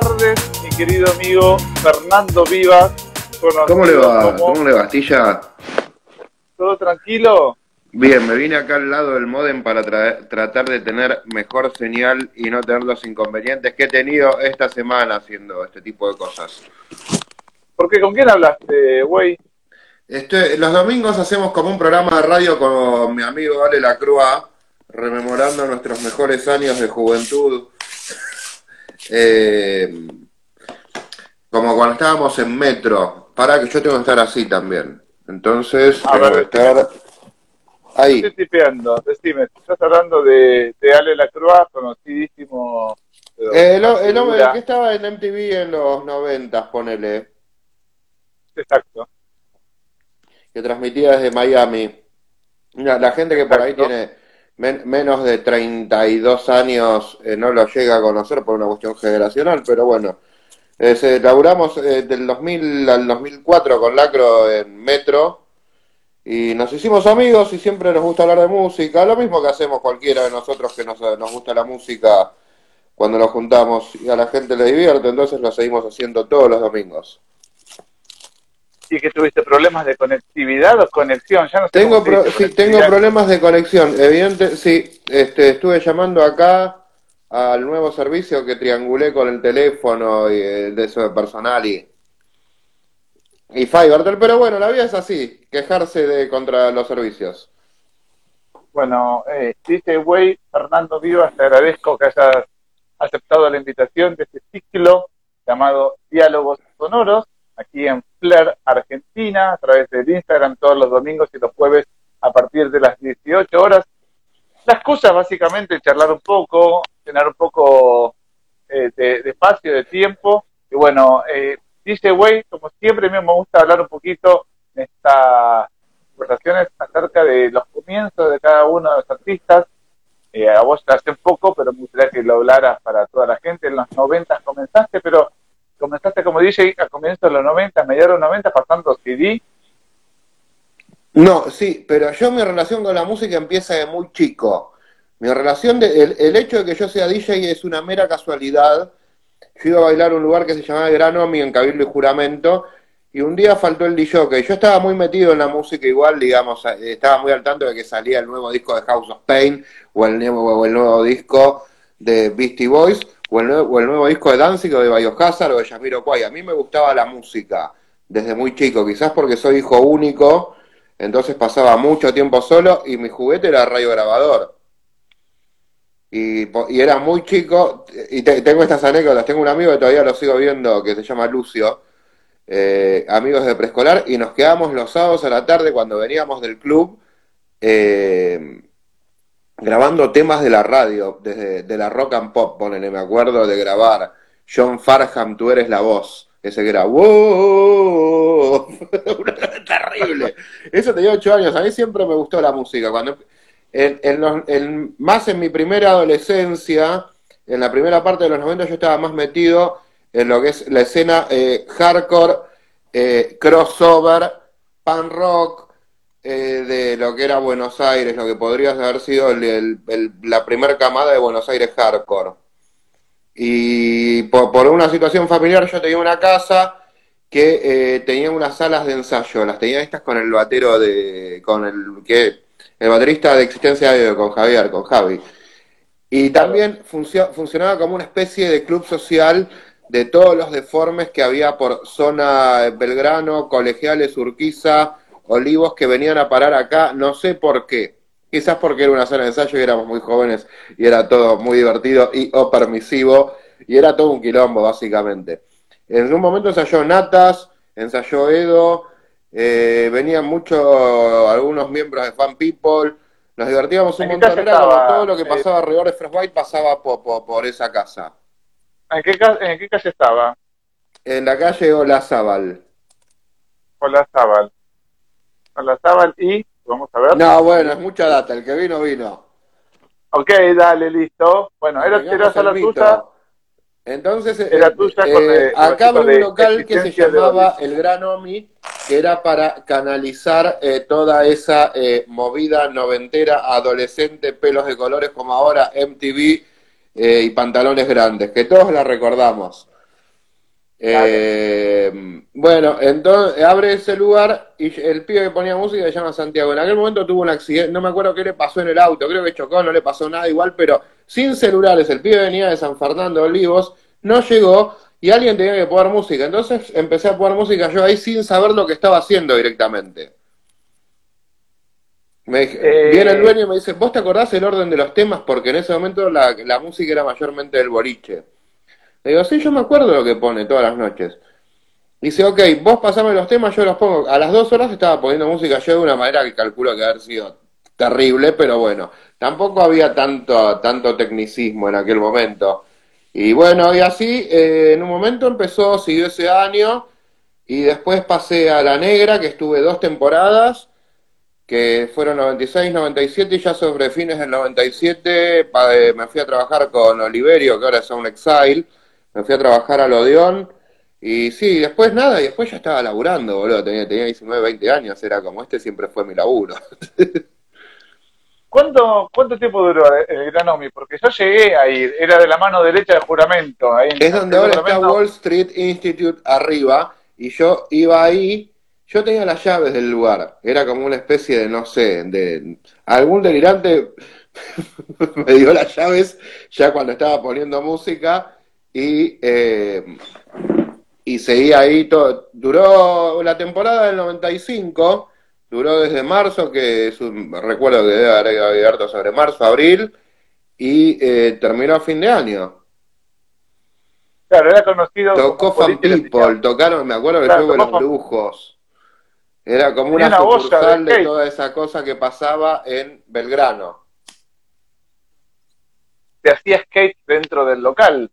tardes, mi querido amigo Fernando Vivas. ¿Cómo le va? ¿Cómo le va, Astilla? ¿Todo tranquilo? Bien, me vine acá al lado del modem para tratar de tener mejor señal y no tener los inconvenientes que he tenido esta semana haciendo este tipo de cosas. ¿Por qué? ¿Con quién hablaste, güey? Este, los domingos hacemos como un programa de radio con mi amigo Ale Lacrua, rememorando nuestros mejores años de juventud. Eh, como cuando estábamos en metro. Para que yo tengo que estar así también. Entonces, a ver, estar ahí. Estoy tipeando, decime, estás hablando de, de Ale Lacroix, conocidísimo. Eh, el, hombre que estaba en MTV en los noventas, ponele. Exacto. Que transmitía desde Miami. la gente que por ahí tiene menos de 32 años eh, no lo llega a conocer por una cuestión generacional, pero bueno. Eh, laburamos eh, del 2000 al 2004 con Lacro en Metro y nos hicimos amigos y siempre nos gusta hablar de música, lo mismo que hacemos cualquiera de nosotros que nos, nos gusta la música cuando nos juntamos y a la gente le divierte, entonces lo seguimos haciendo todos los domingos. ¿Y que tuviste problemas de conectividad o conexión? Ya no tengo sí, tengo problemas de conexión. Evidente, sí, este, estuve llamando acá al nuevo servicio que triangulé con el teléfono y el de eso de personal y y Fivertel, pero bueno, la vida es así, quejarse de contra los servicios. Bueno, eh, dice güey, Fernando Vivas, te agradezco que hayas aceptado la invitación de este ciclo llamado Diálogos Sonoros, aquí en Flair, Argentina, a través del Instagram todos los domingos y los jueves a partir de las 18 horas. La excusa básicamente charlar un poco, tener un poco eh, de, espacio, de tiempo. Y bueno, eh, dice Güey, como siempre, me gusta hablar un poquito en estas conversaciones acerca de los comienzos de cada uno de los artistas. Eh, a vos te hace poco, pero me gustaría que lo hablaras para toda la gente. En los 90 comenzaste, pero comenzaste como DJ a comienzos de los 90, mediados de los 90, pasando CD. No, sí, pero yo mi relación con la música empieza de muy chico. Mi relación, de, el, hecho de que yo sea DJ es una mera casualidad. Yo iba a bailar un lugar que se llamaba Gran Omi en Cabildo y Juramento, y un día faltó el DJ. Yo estaba muy metido en la música igual, digamos, eh, estaba muy al tanto de que salía el nuevo disco de House of Pain, o el nuevo, o el nuevo disco de Beastie Boys, o el, nuevo, o el nuevo disco de Danzig, o de Biohazard, o de Yamiro Kwai. A mí me gustaba la música desde muy chico, quizás porque soy hijo único, entonces pasaba mucho tiempo solo, y mi juguete era radio grabador y, era muy chico, y tengo estas anécdotas, tengo un amigo que todavía lo sigo viendo, que se llama Lucio, eh, amigos de preescolar, y nos quedamos los sábados a la tarde cuando veníamos del club, eh, grabando temas de la radio, desde de la rock and pop, ponele, me acuerdo de grabar John Farham, tú eres la voz, ese que era terrible. Eso tenía ocho años, a mí siempre me gustó la música, cuando en, más en mi primera adolescencia, en la primera parte de los 90 yo estaba más metido en lo que es la escena eh, hardcore, eh, crossover, pan rock, eh, de lo que era Buenos Aires, lo que podría haber sido la primera camada de Buenos Aires hardcore. Y por, una situación familiar yo tenía una casa que tenía unas salas de ensayo, las tenía estas con el batero de, con el que el baterista de Existencia de con Javier, con Javi. Y también funcionaba como una especie de club social de todos los deformes que había por zona Belgrano, Colegiales, Urquiza, Olivos, que venían a parar acá, no sé por qué. Quizás porque era una zona de ensayo y éramos muy jóvenes y era todo muy divertido y o permisivo y era todo un quilombo, básicamente. En un momento ensayó Natas, ensayó Edo, eh, venían muchos, algunos miembros de Fan People, nos divertíamos un montón, todo lo que eh, pasaba alrededor de Fresh White pasaba por, esa casa. ¿En qué, ¿En qué calle estaba? En la calle Olazábal. Olazábal. Olazábal y, vamos a ver. No, bueno, es mucha data, el que vino, vino. Ok, dale, listo. Bueno, era, era la tuya. Entonces, eh, eh, acá había un local que se llamaba El Gran Omi, que era para canalizar eh, toda esa movida noventera, adolescente, pelos de colores como ahora, MTV y pantalones grandes, que todos la recordamos. Eh, bueno, entonces abre ese lugar y el pibe que ponía música se llama Santiago. En aquel momento tuvo un accidente, no me acuerdo qué le pasó en el auto, creo que chocó, no le pasó nada igual, pero sin celulares, el pibe venía de San Fernando de Olivos, no llegó y alguien tenía que poner música. Entonces empecé a poner música yo ahí sin saber lo que estaba haciendo directamente. Me, eh, Viene el dueño y me dice, ¿vos te acordás el orden de los temas? Porque en ese momento la, la música era mayormente del boliche. Le digo, sí, yo me acuerdo lo que pone todas las noches. Dice, ok, vos pasame los temas, yo los pongo. A las dos horas estaba poniendo música yo de una manera que calculo que haber sido terrible, pero bueno, tampoco había tanto, tanto tecnicismo en aquel momento. Y bueno, y así, eh, en un momento empezó, siguió ese año, y después pasé a La Negra, que estuve dos temporadas, que fueron 96, 97 y ya sobre fines del 97 eh, me fui a trabajar con Oliverio, que ahora es un exile, me fui a trabajar al Odeón y sí, después nada, y después ya estaba laburando, boludo, tenía, tenía 19, 20 años, era como este siempre fue mi laburo. ¿Cuánto, ¿Cuánto tiempo duró el Gran Omi? Porque yo llegué a ir, era de la mano derecha de juramento. Ahí es donde ahora está Wall Street Institute arriba, y yo iba ahí yo tenía las llaves del lugar, era como una especie de, no sé, de algún delirante me dio las llaves ya cuando estaba poniendo música y, eh, y seguía ahí todo. Duró la temporada del 95, duró desde marzo, que es un, recuerdo que debe haber abierto sobre marzo, abril, y eh, terminó a fin de año. Claro, era conocido. Tocó Fan People, tocaron, me acuerdo que claro, los brujos. Era como una, sucursal de, toda esa cosa que pasaba en Belgrano. Se hacía skate dentro del local.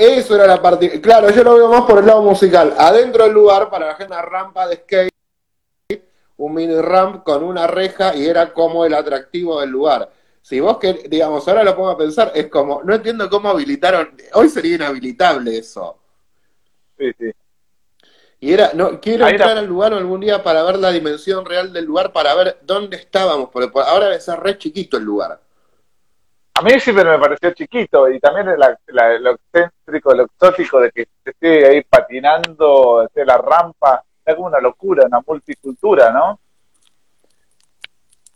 Eso era la parte. Claro, yo lo veo más por el lado musical. Adentro del lugar, para la una rampa de skate, un mini ramp con una reja y era como el atractivo del lugar. Si vos que, digamos, ahora lo pongo a pensar, es como, no entiendo cómo habilitaron, hoy sería inhabilitable eso. Sí, sí. Y era, no, quiero entrar al lugar algún día para ver la dimensión real del lugar, para ver dónde estábamos, porque ahora debe ser re chiquito el lugar. A mí siempre me pareció chiquito y también lo excéntrico, lo exótico de que esté ahí patinando, esté la rampa, es como una locura, una multicultura, ¿no?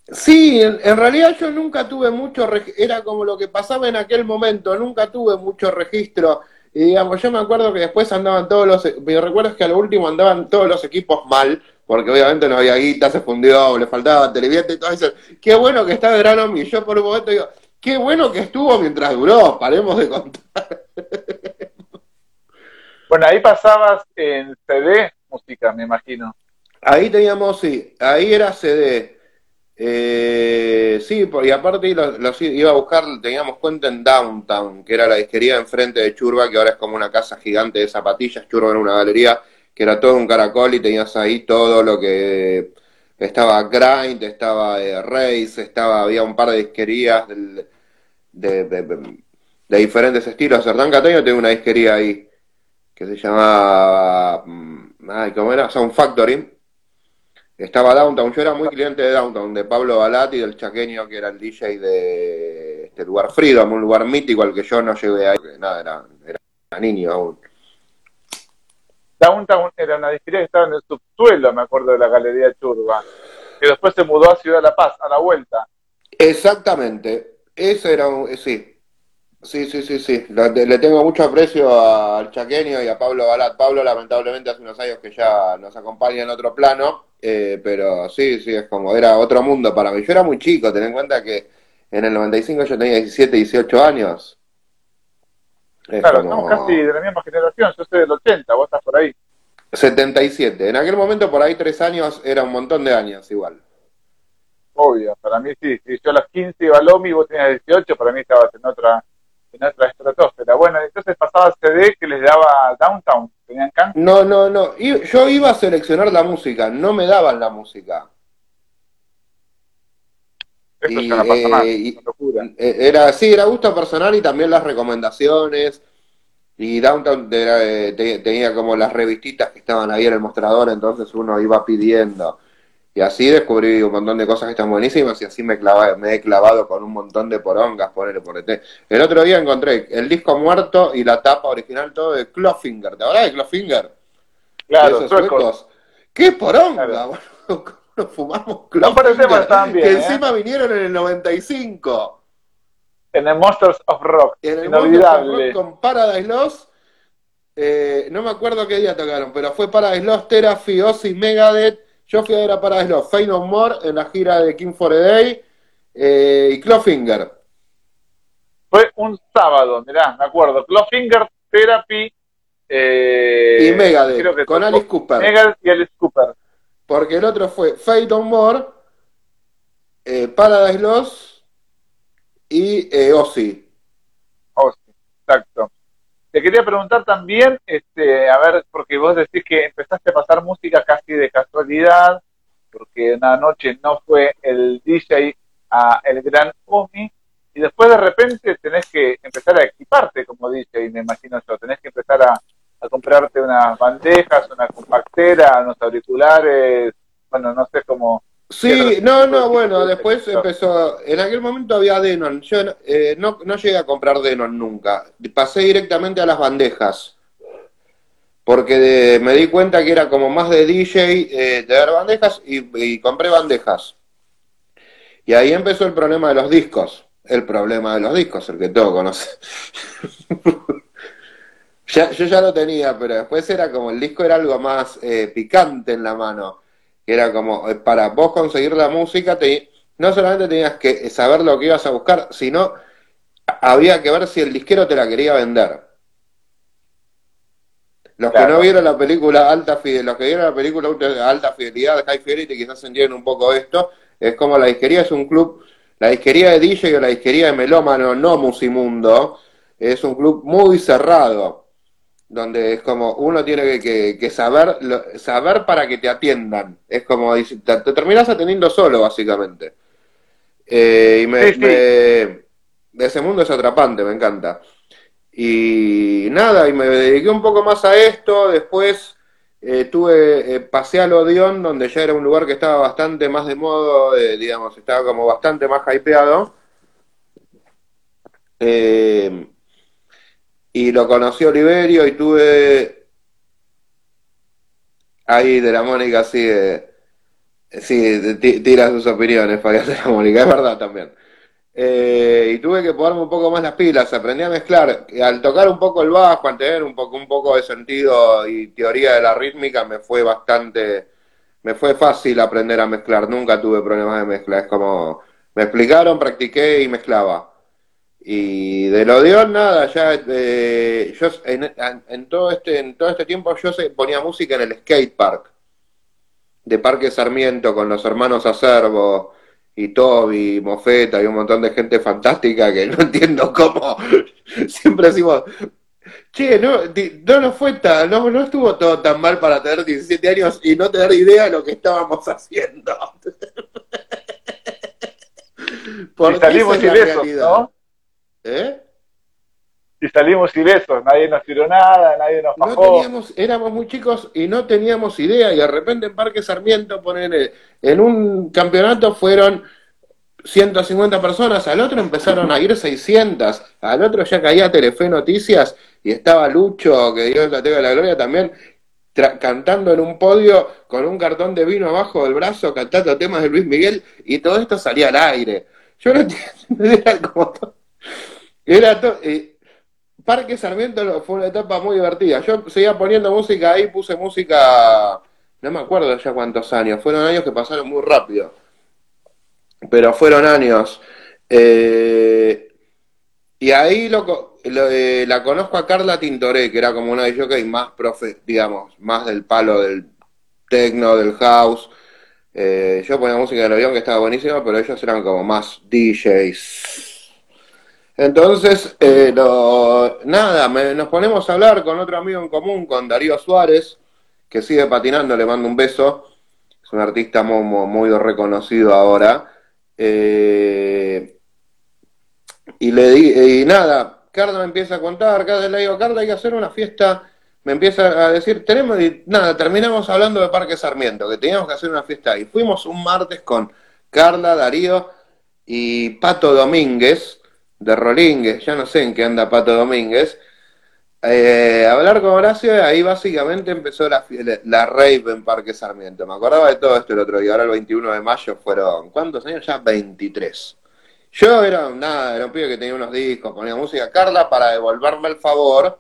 Sí, en, realidad yo nunca tuve mucho, era como lo que pasaba en aquel momento, nunca tuve mucho registro y digamos, yo me acuerdo que después andaban todos los, mi recuerdo es que a lo último andaban todos los equipos mal, porque obviamente no había guita, se fundió, le faltaba televidente y todo eso. Qué bueno que está Granum y yo por un momento digo, qué bueno que estuvo mientras duró, paremos de contar. Bueno, ahí pasabas en CD música, me imagino. Ahí teníamos, sí, ahí era CD. Eh, sí, y aparte los, iba a buscar, teníamos cuenta en Downtown, que era la disquería enfrente de Churba, que ahora es como una casa gigante de zapatillas. Churba era una galería que era todo un caracol y tenías ahí todo lo que estaba Grind, estaba eh, Race, estaba, había un par de disquerías de, de, diferentes estilos. Hernán Cataño tiene una disquería ahí que se llama, mm, ay, ¿cómo era? Sound Factory estaba Downtown, yo era muy cliente de Downtown, de Pablo Balati del chaqueño que era el DJ de este lugar Freedom, un lugar mítico al que yo no llegué ahí, porque nada, era, era niño aún. Downtown era una disquería que estaba en el subsuelo, me acuerdo de la Galería Churba, que después se mudó a Ciudad de La Paz, a la vuelta. Exactamente, eso era un, sí, Sí, sí, sí, sí. Le, tengo mucho aprecio al Chaqueño y a Pablo Balat. Pablo, lamentablemente, hace unos años que ya nos acompaña en otro plano, eh, pero sí, sí, es como, era otro mundo para mí. Yo era muy chico, ten en cuenta que en el 95 yo tenía 17, 18 años. claro, estamos casi de la misma generación, yo soy del 80, vos estás por ahí. 77. En aquel momento, por ahí, tres años era un montón de años igual. Obvio, para mí sí. Si yo a los 15 iba a Lomi, vos tenías 18, para mí estabas en otra en otra estratosfera. Bueno, entonces pasaba CD que les daba Downtown, ¿tenían can? No, no, no. Yo iba a seleccionar la música, no me daban la música. Eso y, eh, eh, Era, sí, era gusto personal y también las recomendaciones. Y Downtown eh, tenía como las revistitas que estaban ahí en el mostrador, entonces uno iba pidiendo. Y así descubrí un montón de cosas que están buenísimas y así me, clava, me he clavado con un montón de porongas, ponerle por ET. El otro día encontré el disco muerto y la tapa original todo de Clawfinger. ¿Te acuerdas de Clawfinger? Claro, esos suecos. ¡Qué poronga! Claro. Nos fumamos Clawfinger. No también, que ¿eh? encima vinieron en el 95. En el Monsters of Rock. En el Monsters of Rock con Paradise Lost. Eh, no me acuerdo qué día tocaron, pero fue Paradise Lost, Therapy, Ozzy, Megadeth yo fui a ver a Paradise Lost, Fey No More en la gira de King for a Day eh, y Clawfinger. Fue un sábado, mirá, me acuerdo. Clawfinger, Therapy eh, y Megadeth, con Alice Cooper. Megadeth y Alice Cooper. Porque el otro fue Fate No More, eh, Paradise Lost y eh, Ozzy. Ozzy, exacto. Te quería preguntar también, este, a ver, porque vos decís que empezaste a pasar música casi de casualidad, porque una noche no fue el DJ a el gran Omi, y después de repente tenés que empezar a equiparte como DJ, me imagino yo, tenés que empezar a, a comprarte unas bandejas, una compactera, unos auriculares, bueno, no sé cómo, Sí, no, no, bueno, después empezó, en aquel momento había Denon, yo eh, no, no llegué a comprar Denon nunca, pasé directamente a las bandejas, porque me di cuenta que era como más de DJ, eh, de dar bandejas y, compré bandejas. Y ahí empezó el problema de los discos, el problema de los discos, el que todo conoce. ya, yo ya lo tenía, pero después era como el disco era algo más eh, picante en la mano que era como, eh, para vos conseguir la música, te, no solamente tenías que saber lo que ibas a buscar, sino había que ver si el disquero te la quería vender. Los que no vieron la película Alta Fidelidad, los que vieron la película Alta Fidelidad, High Fidelity, quizás entienden un poco esto, es como la disquería es un club, la disquería de DJ o la disquería de melómano, no musimundo, es un club muy cerrado donde es como uno tiene que, saber saber para que te atiendan. Es como te, te terminas atendiendo solo, básicamente. Eh, y me, ese mundo es atrapante, me encanta. Y nada, y me dediqué un poco más a esto. Después eh, tuve, eh, pasé al Odeon, donde ya era un lugar que estaba bastante más de modo, digamos, estaba como bastante más hypeado. Eh, y lo conocí Oliverio y tuve ahí de la Mónica sí, sí tira sus opiniones para de la Mónica, es verdad también. Eh, y tuve que ponerme un poco más las pilas, aprendí a mezclar. Al tocar un poco el bajo, al tener un poco, un poco de sentido y teoría de la rítmica, me fue bastante, me fue fácil aprender a mezclar. Nunca tuve problemas de mezcla. Es como, me explicaron, practiqué y mezclaba. Y de lo de nada, ya eh, yo en, todo este en todo este tiempo yo se, ponía música en el skate park de Parque Sarmiento con los hermanos Acervo y Toby, Mofeta y un montón de gente fantástica que no entiendo cómo siempre decimos che, no, no, no fue tan, no, no estuvo todo tan mal para tener 17 años y no tener idea de lo que estábamos haciendo. Porque salimos ilesos, ¿no? ¿Eh? Y salimos ilesos, nadie nos tiró nada, nadie nos bajó. No teníamos, éramos muy chicos y no teníamos idea, y de repente en Parque Sarmiento, ponen en un campeonato fueron 150 personas, al otro empezaron a ir 600, al otro ya caía Telefe Noticias y estaba Lucho, que Dios la tenga la gloria también, cantando en un podio con un cartón de vino abajo del brazo, cantando temas de Luis Miguel, y todo esto salía al aire. Yo no entiendo, era como era eh, Parque Sarmiento fue una etapa muy divertida. Yo seguía poniendo música ahí, puse música, no me acuerdo ya cuántos años, fueron años que pasaron muy rápido, pero fueron años. Eh, y ahí lo, eh, la conozco a Carla Tintoré, que era como una de que más profe, digamos, más del palo del techno, del house. yo ponía música del avión que estaba buenísima, pero ellos eran como más DJs entonces, eh, nada, nos ponemos a hablar con otro amigo en común, con Darío Suárez, que sigue patinando, le mando un beso. Es un artista muy, reconocido ahora. Eh, y le di, y nada, Carla me empieza a contar, cada le digo, Carla, hay que hacer una fiesta me empieza a decir, tenemos, nada, terminamos hablando de Parque Sarmiento, que teníamos que hacer una fiesta y fuimos un martes con Carla, Darío y Pato Domínguez, de Rolínguez, ya no sé en qué anda Pato Domínguez, eh, hablar con Horacio ahí básicamente empezó la, la rave en Parque Sarmiento. Me acordaba de todo esto el otro día, ahora el 21 de mayo fueron, ¿cuántos años? Ya 23. Yo era nada, era un pibe que tenía unos discos, ponía música. Carla, para devolverme el favor,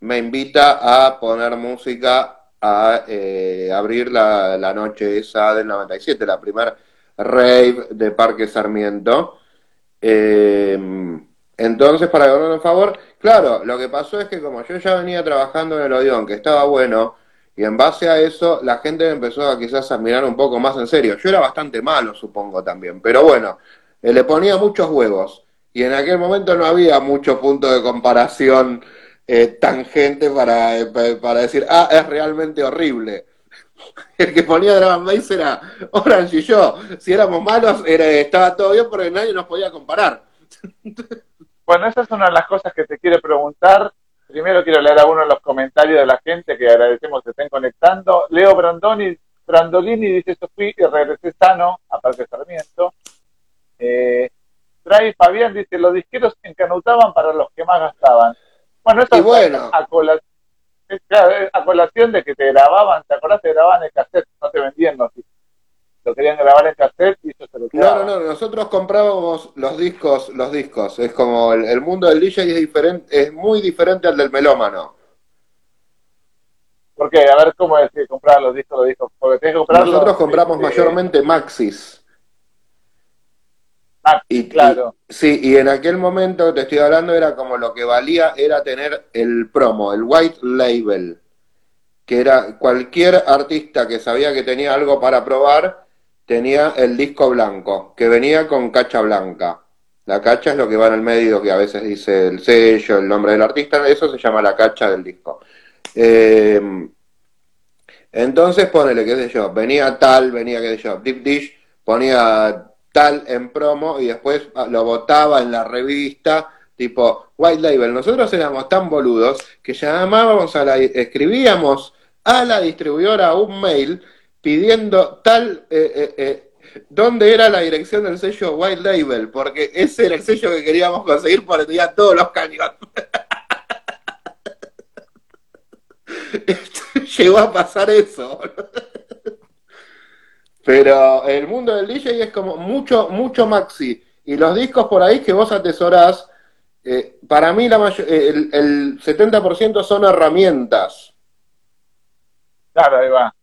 me invita a poner música, a eh, abrir la, la, noche esa del 97, la primera rave de Parque Sarmiento. Eh, entonces, para devolverme el favor, claro, lo que pasó es que como yo ya venía trabajando en el Odeón, que estaba bueno, y en base a eso la gente empezó a quizás a mirar un poco más en serio. Yo era bastante malo, supongo también, pero bueno, eh, le ponía muchos huevos. Y en aquel momento no había mucho punto de comparación eh, tangente para, eh, para decir, ah, es realmente horrible. El que ponía Dragon Base era Orange y yo. Si éramos malos, era, estaba todo bien porque nadie nos podía comparar. Bueno, esa es una de las cosas que te quiero preguntar. Primero quiero leer algunos de los comentarios de la gente que agradecemos que estén conectando. Leo Brandoni, Brandolini dice, fui y regresé sano a Parque Sarmiento. Eh, Trae Fabián dice, los disqueros encanutaban para los que más gastaban. Bueno, eso es bueno. a, colación, de que te grababan, ¿te acordás? Te grababan el cassette, no te vendían los Lo querían grabar en cassette y eso se lo No, no, no, nosotros comprábamos los discos, los discos. Es como el, mundo del DJ es diferente, es muy diferente al del melómano. ¿Por qué? A ver cómo es que comprar los discos, los discos. Porque tenés que comprarlos. Nosotros compramos mayormente Maxis. Ah, y, claro. sí, y en aquel momento, te estoy hablando, era como lo que valía era tener el promo, el white label, que era cualquier artista que sabía que tenía algo para probar, tenía el disco blanco, que venía con cacha blanca. La cacha es lo que va en el medio, que a veces dice el sello, el nombre del artista, eso se llama la cacha del disco. Em, entonces, ponele, qué sé yo, venía tal, venía, qué sé yo, Deep Dish, ponía tal en promo y después ah, lo botaba en la revista tipo White Label. Nosotros éramos tan boludos que llamábamos a la, escribíamos a la distribuidora un mail pidiendo tal, eh, eh, eh, dónde era la dirección del sello White Label, porque ese era el sello que queríamos conseguir porque tenía todos los cañones. Llegó a pasar eso. Pero el mundo del DJ es como mucho, mucho maxi. Y los discos por ahí que vos atesorás, eh, para mí la eh, el, el 70% son herramientas. Claro, ahí va.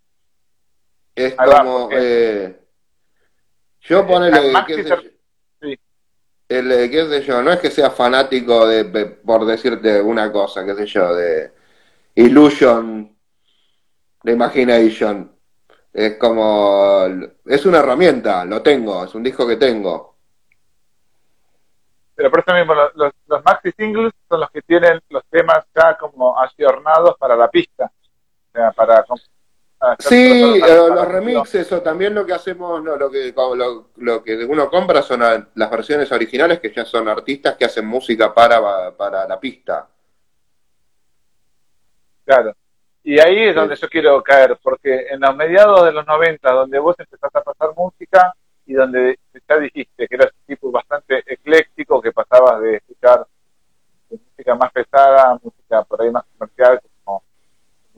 Es como... eh, yo ponele... ¿qué sé, sí. el, qué sé yo, no es que sea fanático de, por decirte una cosa, qué sé yo, de Illusion, de Imagination es como, es una herramienta, lo tengo, es un disco que tengo. Pero por eso mismo, los, los, maxi singles son los que tienen los temas ya como ayornados para la pista. O sea, para... sí, eh, los, remixes o también lo que hacemos, no, lo, que, lo, lo, que uno compra son las versiones originales que ya son artistas que hacen música para, para la pista. Claro. Y ahí es donde yo quiero caer, porque en los mediados de los 90, donde vos empezaste a pasar música y donde ya dijiste que eras un tipo bastante ecléctico, que pasabas de escuchar música más pesada, música por ahí más comercial, como,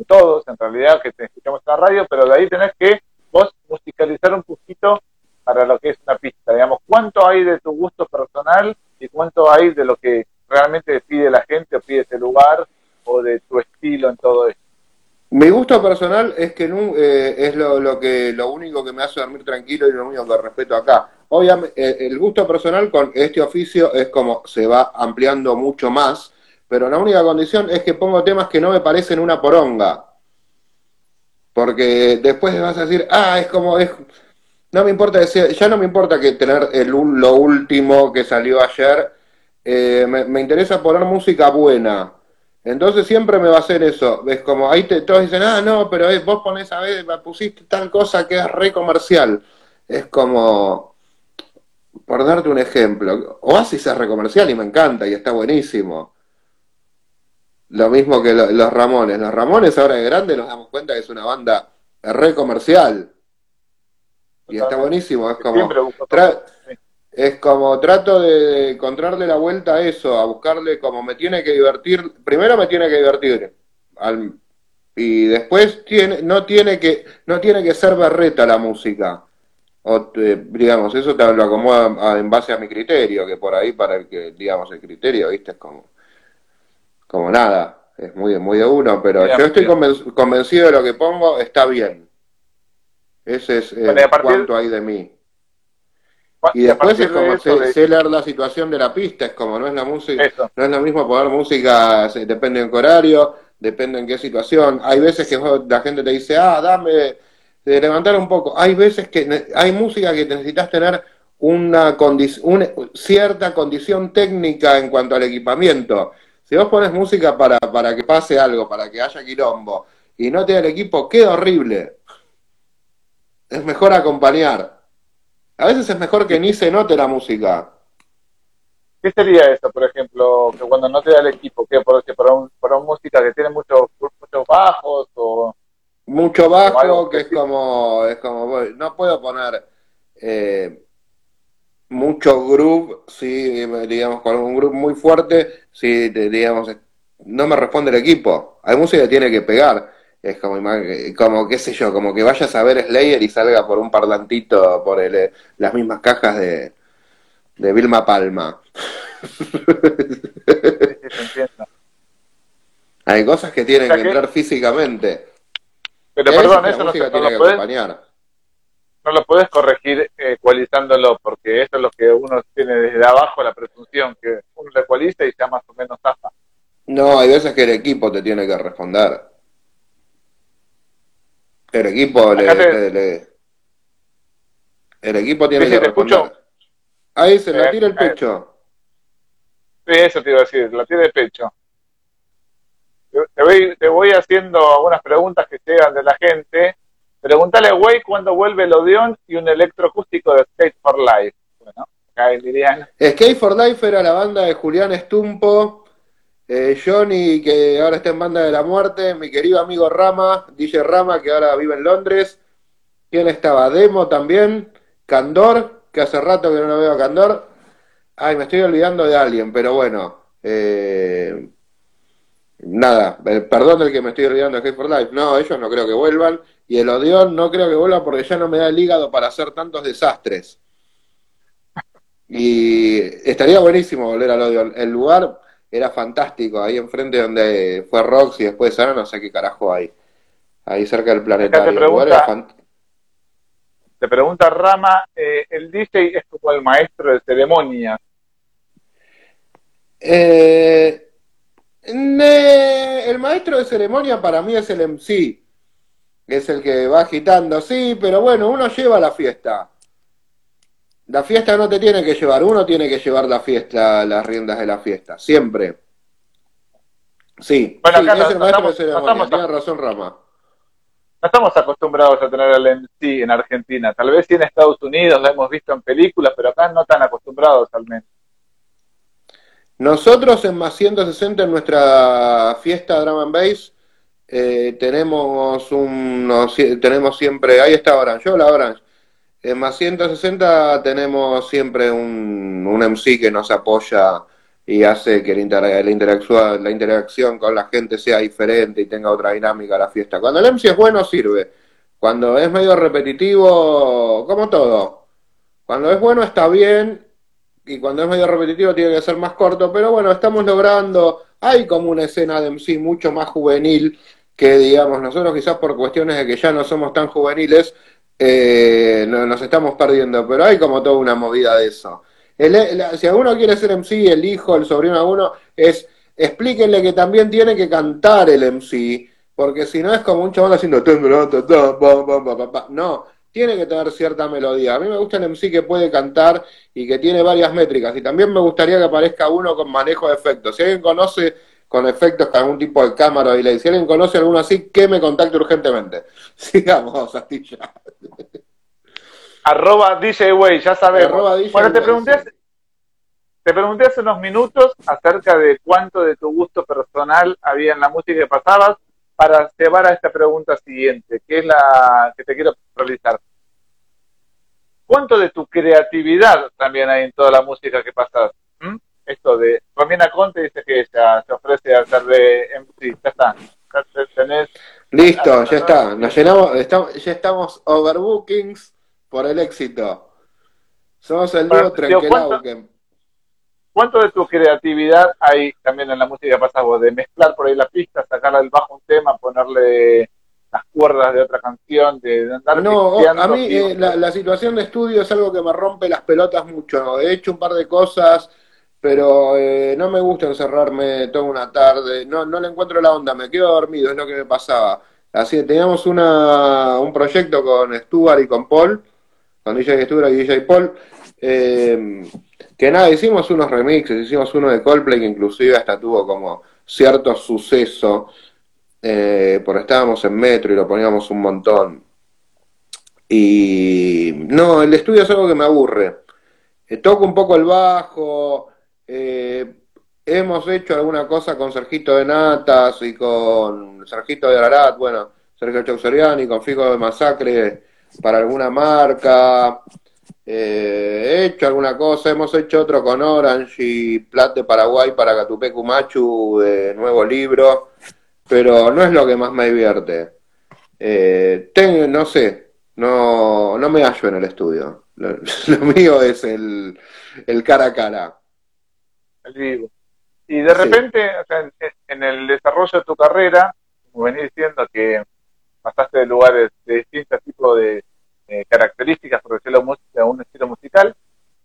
todos en realidad, que te escuchamos en la radio, pero de ahí tenés que vos musicalizar un poquito para lo que es una pista. Digamos, ¿cuánto hay de tu gusto personal y cuánto hay de lo que realmente pide la gente o pide ese lugar o de tu estilo en todo esto? Mi gusto personal es que eh, es lo, que lo único que me hace dormir tranquilo y lo único que respeto acá. Obviamente, eh, el gusto personal con este oficio es como se va ampliando mucho más, pero la única condición es que pongo temas que no me parecen una poronga. Porque después vas a decir, ah, es como, es, no me importa decir, ya no me importa que tener el, lo último que salió ayer, eh, me interesa poner música buena entonces siempre me va a hacer eso. Es como, ahí te, todos dicen, ah, no, pero vos pones a ver, pusiste tal cosa que es re comercial. Es como, por darte un ejemplo, Oasis es re comercial y me encanta y está buenísimo. Lo mismo que los Ramones. Los Ramones ahora de grande nos damos cuenta que es una banda re comercial. Y está buenísimo, es como... Es como trato de encontrarle la vuelta a eso, a buscarle como me tiene que divertir. Primero me tiene que divertir. y después tiene, no, tiene que, no tiene que ser berreta la música. O, digamos, eso te lo acomoda en base a mi criterio, que por ahí para el que, digamos, el criterio, viste, es como, como nada, es muy, muy de uno, pero yo estoy convencido de lo que pongo, está bien. Ese es el cuanto hay de mí. Y después es como sé, leer la situación de la pista, es como no es la música, no es lo mismo poner música, depende en qué horario, depende en qué situación. Hay veces que la gente te dice, ah, dame de levantar un poco. Hay veces que hay música que necesitas tener una, una cierta condición técnica en cuanto al equipamiento. Si vos pones música para, para que pase algo, para que haya quilombo, y no te da el equipo, queda horrible. Es mejor acompañar. A veces es mejor que ni se note la música. ¿Qué sería eso, por ejemplo, que cuando no te da el equipo, que por, para, un, para una música que tiene muchos muchos bajos o mucho bajo que es como es como no puedo poner eh, mucho groove si digamos con un groove muy fuerte si digamos no me responde el equipo. Hay música que tiene que pegar es como como qué sé yo como que vayas a ver Slayer y salga por un parlantito por el, las mismas cajas de de Vilma Palma hay cosas que tienen que entrar físicamente pero perdón, eso no, no, lo puedes, no lo puedes corregir ecualizándolo, porque eso es lo que uno tiene desde abajo, la presunción, que uno lo ecualiza y ya más o menos zafa. No, hay veces que el equipo te tiene que responder. El equipo le, El equipo tiene que responder. Ahí se la tira el pecho. Sí, eso te iba a decir, la tira el pecho te voy, te voy haciendo algunas preguntas que llegan de la gente. Pregúntale a Way cuándo vuelve el Odeon y un electroacústico de Skate for Life. Bueno, acá dirían. Skate for Life era la banda de Julián Estumpo, eh, Johnny, que ahora está en Banda de la Muerte, mi querido amigo Rama, DJ Rama, que ahora vive en Londres. ¿Quién estaba? Demo también, Candor, que hace rato que no lo veo a Candor. Ay, me estoy olvidando de alguien, pero bueno. Eh, nada, eh, perdón el que me estoy olvidando de Hate for Life, no, ellos no creo que vuelvan, y el Odeón no creo que vuelva porque ya no me da el hígado para hacer tantos desastres. Y estaría buenísimo volver al Odeón. El lugar era fantástico, ahí enfrente donde fue Rox y después Sana, no sé qué carajo hay. Ahí cerca del planetario. Te pregunta, te pregunta Rama, eh, ¿el DJ es como el maestro de ceremonia? Eh, el maestro de ceremonia para mí es el MC, es el que va agitando, sí, pero bueno, uno lleva la fiesta. La fiesta no te tiene que llevar, uno tiene que llevar la fiesta, las riendas de la fiesta, siempre. Sí, bueno, acá es el maestro de ceremonia, tiene razón Rama. No estamos acostumbrados a tener el MC en Argentina, tal vez sí en Estados Unidos, lo hemos visto en películas, pero acá no tan acostumbrados al menos. Nosotros en más 160 en nuestra fiesta Drum and Bass eh, tenemos unos, tenemos siempre, ahí está Orange, hola Orange. En más 160 tenemos siempre un, un MC que nos apoya y hace que la, la, interacción, la interacción con la gente sea diferente y tenga otra dinámica la fiesta. Cuando el MC es bueno, sirve. Cuando es medio repetitivo, como todo. Cuando es bueno, está bien y cuando es medio repetitivo tiene que ser más corto, pero bueno, estamos logrando, hay como una escena de MC mucho más juvenil que digamos nosotros quizás por cuestiones de que ya no somos tan juveniles, eh, nos estamos perdiendo, pero hay como toda una movida de eso. si alguno quiere ser MC, el hijo, el sobrino alguno, es explíquenle que también tiene que cantar el MC, porque si no es como un chabón haciendo no, tiene que tener cierta melodía. A mí me gusta el MC que puede cantar y que tiene varias métricas. Y también me gustaría que aparezca uno con manejo de efectos. Si alguien conoce con efectos con algún tipo de cámara o delay, si alguien conoce alguno así, que me contacte urgentemente. Sigamos, Astilla. Arroba DJ Way, ya sabemos. bueno, te pregunté, te pregunté hace unos minutos acerca de cuánto de tu gusto personal había en la música que pasabas para llevar a esta pregunta siguiente, que es la que te quiero realizar. ¿Cuánto de tu creatividad también hay en toda la música que pasas? Esto de Romina Conte dice que ella se ofrece a hacer de MC, ya está. Listo, ya está. Nos llenamos, estamos, ya estamos overbookings por el éxito. Somos el nuevo ¿cuánto, ¿Cuánto de tu creatividad hay también en la música vos? De mezclar por ahí la pista, sacarla del bajo un tema, ponerle las cuerdas de otra canción, de andar No, a mí eh, la, situación de estudio es algo que me rompe las pelotas mucho. He hecho un par de cosas, pero eh, no me gusta encerrarme toda una tarde. No, no le encuentro la onda, me quedo dormido, es lo que me pasaba. Así que teníamos una, un proyecto con Stuart y con Paul, con DJ Stuart y DJ Paul. Eh, que nada, hicimos unos remixes, hicimos uno de Coldplay que inclusive hasta tuvo como cierto suceso eh, porque estábamos en metro y lo poníamos un montón. Y no, el estudio es algo que me aburre. Eh, toco un poco el bajo, eh, hemos hecho alguna cosa con Sergito de Natas y con Sergito de Ararat, bueno, Sergio Chauceriani, con Figo de Masacre para alguna marca. he hecho alguna cosa, hemos hecho otro con Orange y Plat Paraguay para Catupecu Machu, de nuevo libro pero no es lo que más me divierte. Eh, tengo, no sé, no, no me hallo en el estudio. Lo, mío es el, el, cara a cara. El vivo. Y de repente, en, el desarrollo de tu carrera, como venís diciendo que pasaste de lugares de distintos tipos de características, por decirlo a un estilo musical,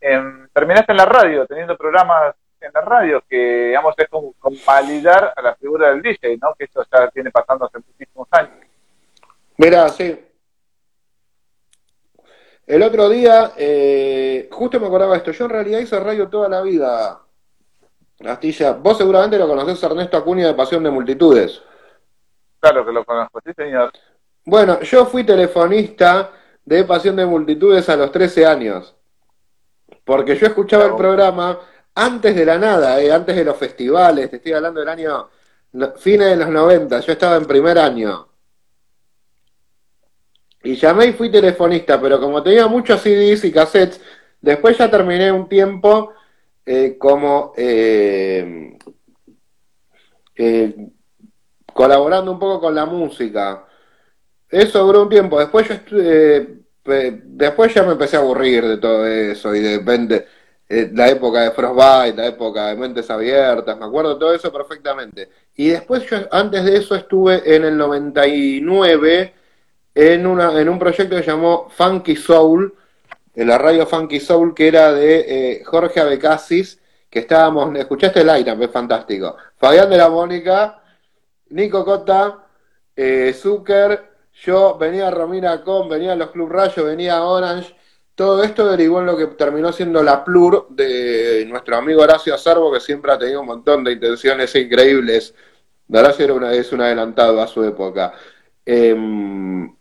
em, terminaste en la radio, teniendo programas en la radio, que digamos es como validar a la figura del DJ, ¿no? Que esto ya viene pasando hace muchísimos años. Mira, sí. El otro día, eh, justo me acordaba esto, yo en realidad hice radio toda la vida. Astilla, vos seguramente lo conocés Ernesto Acuña de Pasión de Multitudes. Claro que lo conozco, sí señor. Bueno, yo fui telefonista de Pasión de Multitudes a los 13 años. Porque yo escuchaba el programa antes de la nada, eh, antes de los festivales, te estoy hablando del año, fines de los 90, yo estaba en primer año. Y llamé y fui telefonista, pero como tenía muchos CDs y cassettes, después ya terminé un tiempo eh, como eh, colaborando un poco con la música. Eso duró un tiempo. Después yo después ya me empecé a aburrir de todo eso y de repente eh, la época de Frostbite, la época de Mentes Abiertas, me acuerdo todo eso perfectamente. Y después yo, antes de eso, estuve en el 99 en, una, en un proyecto que se llamó Funky Soul, en la radio Funky Soul, que era de eh, Jorge Abecasis, que estábamos, escuchaste el line es fantástico. Fabián de la Mónica, Nico Cota, eh, Zucker, yo, venía Romina Con, venía los Club Rayo, venía Orange, todo esto derivó en lo que terminó siendo la plur de nuestro amigo Horacio Azarbo, que siempre ha tenido un montón de intenciones increíbles. Horacio era una, es un adelantado a su época. Em,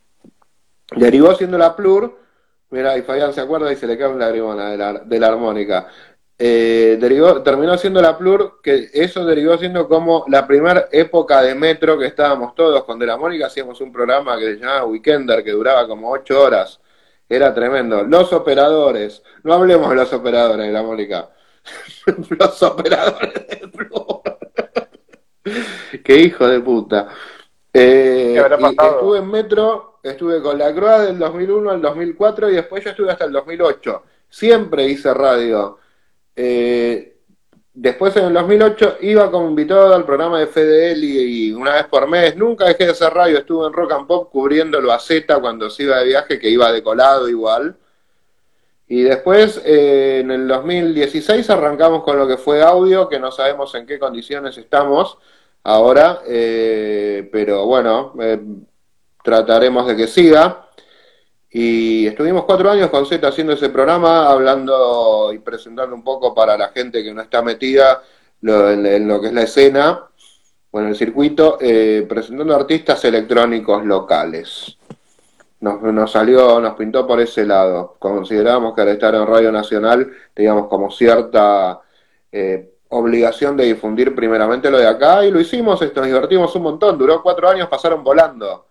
derivó siendo la plur, mira, y Fabián se acuerda y se le cae una lagrimona de la, de la armónica. Eh, derivó, terminó siendo la plur, que eso derivó siendo como la primera época de metro que estábamos todos con De la Mónica, hacíamos un programa que se llamaba Weekender, que duraba como ocho horas era tremendo. Los operadores. No hablemos de los operadores de la Mónica. los operadores de Qué hijo de puta. Eh, estuve en Metro, estuve con la Croa del 2001 al 2004 y después yo estuve hasta el 2008. Siempre hice radio. Eh, Después en el 2008 iba como invitado al programa de FDL y, una vez por mes, nunca dejé de hacer radio, estuve en Rock and Pop cubriéndolo a Z cuando se iba de viaje, que iba decolado igual. Y después eh, en el 2016 arrancamos con lo que fue audio, que no sabemos en qué condiciones estamos ahora, eh, pero bueno, trataremos de que siga. Y estuvimos cuatro años con Z haciendo ese programa, hablando y presentando un poco para la gente que no está metida en, lo que es la escena o en el circuito, eh, presentando artistas electrónicos locales. Nos, nos, salió, nos pintó por ese lado. Consideramos que al estar en Radio Nacional teníamos como cierta eh, obligación de difundir primeramente lo de acá y lo hicimos, esto, nos divertimos un montón, duró cuatro años, pasaron volando.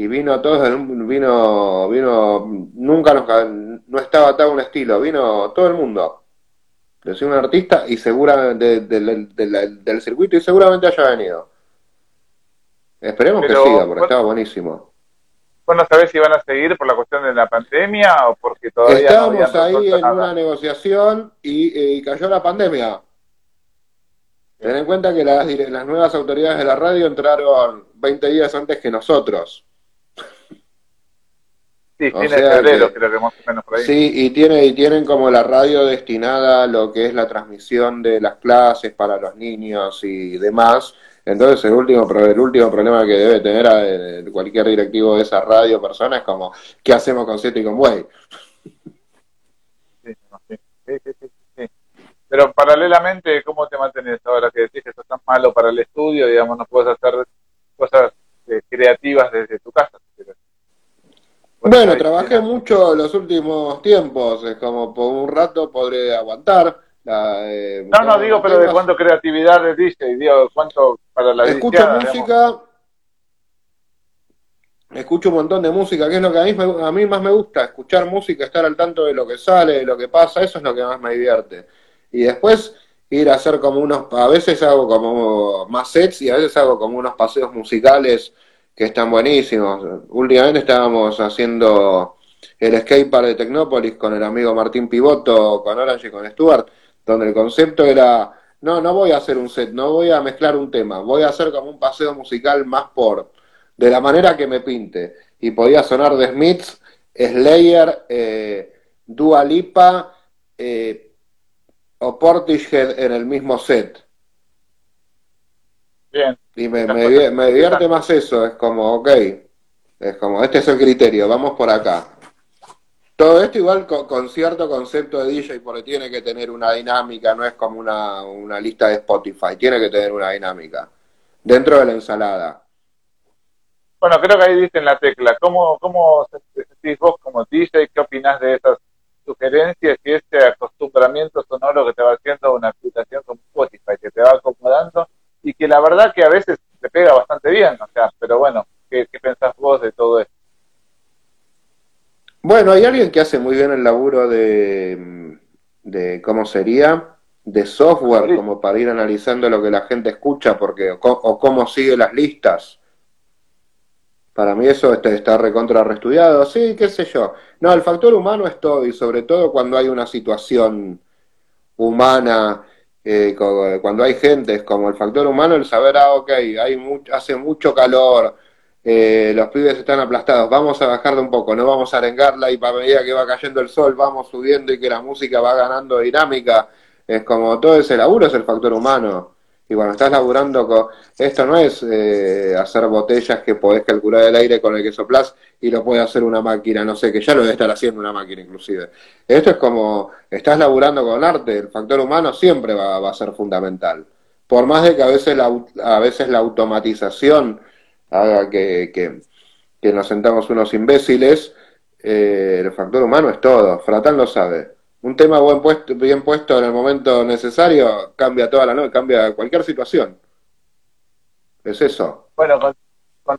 Y vino todo, vino, vino, nunca nos, no estaba atado un estilo, vino todo el mundo. Yo soy un artista y seguramente del circuito y seguramente haya venido. Esperemos que siga, porque estaba buenísimo. ¿Vos no sabés si van a seguir por la cuestión de la pandemia o porque todavía Estábamos ahí en una negociación y, y, cayó la pandemia. Ten en cuenta que las, las nuevas autoridades de la radio entraron 20 días antes que nosotros. Sí, tiene febrero, creo que más o menos por ahí. Sí, y, tiene, y tienen como la radio destinada a lo que es la transmisión de las clases para los niños y demás. Entonces el último, el último problema que debe tener cualquier directivo de esa radio persona es como, ¿qué hacemos con Siete y con Buey? Sí, sí, sí, sí, Pero paralelamente, ¿cómo te mantienes ahora que decís que eso es tan malo para el estudio? Digamos, no puedes hacer cosas eh, creativas desde tu casa. Bueno, trabajé mucho los últimos tiempos, es como por un rato podré aguantar. Eh, no, no, digo, pero de cuánto creatividad de DJ, digo, cuánto para la Escucho música, escucho un montón de música, que es lo que a mí, a mí más me gusta, escuchar música, estar al tanto de lo que sale, de lo que pasa, eso es lo que más me divierte. Y después ir a hacer como unos, a veces hago como más sets y a veces hago como unos paseos musicales que están buenísimos. Últimamente estábamos haciendo el skatepark de Tecnópolis con el amigo Martín Pivoto, con Orange y con Stuart, donde el concepto era, no, no voy a hacer un set, no voy a mezclar un tema, voy a hacer como un paseo musical más por, de la manera que me pinte. Y podía sonar de Smiths, Slayer, eh, Dua Lipa eh, o Portishead en el mismo set. Bien. Y me, me, divierte más eso, es como, ok, es como, este es el criterio, vamos por acá. Todo esto igual con, cierto concepto de DJ, porque tiene que tener una dinámica, no es como una, una lista de Spotify, tiene que tener una dinámica dentro de la ensalada. Bueno, creo que ahí dicen la tecla. ¿Cómo, cómo sentís vos como DJ? ¿Qué opinás de esas sugerencias y este acostumbramiento sonoro que te va haciendo una aplicación como Spotify, que te va acomodando y que la verdad que a veces te pega bastante bien, o sea, pero bueno, ¿qué, qué pensás vos de todo esto? Bueno, hay alguien que hace muy bien el laburo de, de ¿cómo sería? De software, como para ir analizando lo que la gente escucha, porque o, cómo sigue las listas. Para mí eso está, está recontra reestudiado. Sí, qué sé yo. No, el factor humano es todo, y sobre todo cuando hay una situación humana eh, cuando hay gente, es como el factor humano, el saber, ah, ok, hay hace mucho calor, eh, los pibes están aplastados, vamos a bajarla un poco, no vamos a arengarla y para medida que va cayendo el sol vamos subiendo y que la música va ganando dinámica, es como todo ese laburo es el factor humano. Y cuando estás laburando con... Esto no es eh, hacer botellas que podés calcular el aire con el que soplás y lo puede hacer una máquina, no sé, que ya lo debe estar haciendo una máquina inclusive. Esto es como, estás laburando con arte, el factor humano siempre va, a ser fundamental. Por más de que a veces la, a veces la automatización haga que, que, nos sentamos unos imbéciles, eh, el factor humano es todo, Fratán lo sabe un tema buen puesto, bien puesto en el momento necesario cambia toda la noche, cambia cualquier situación. Es eso. Bueno, con,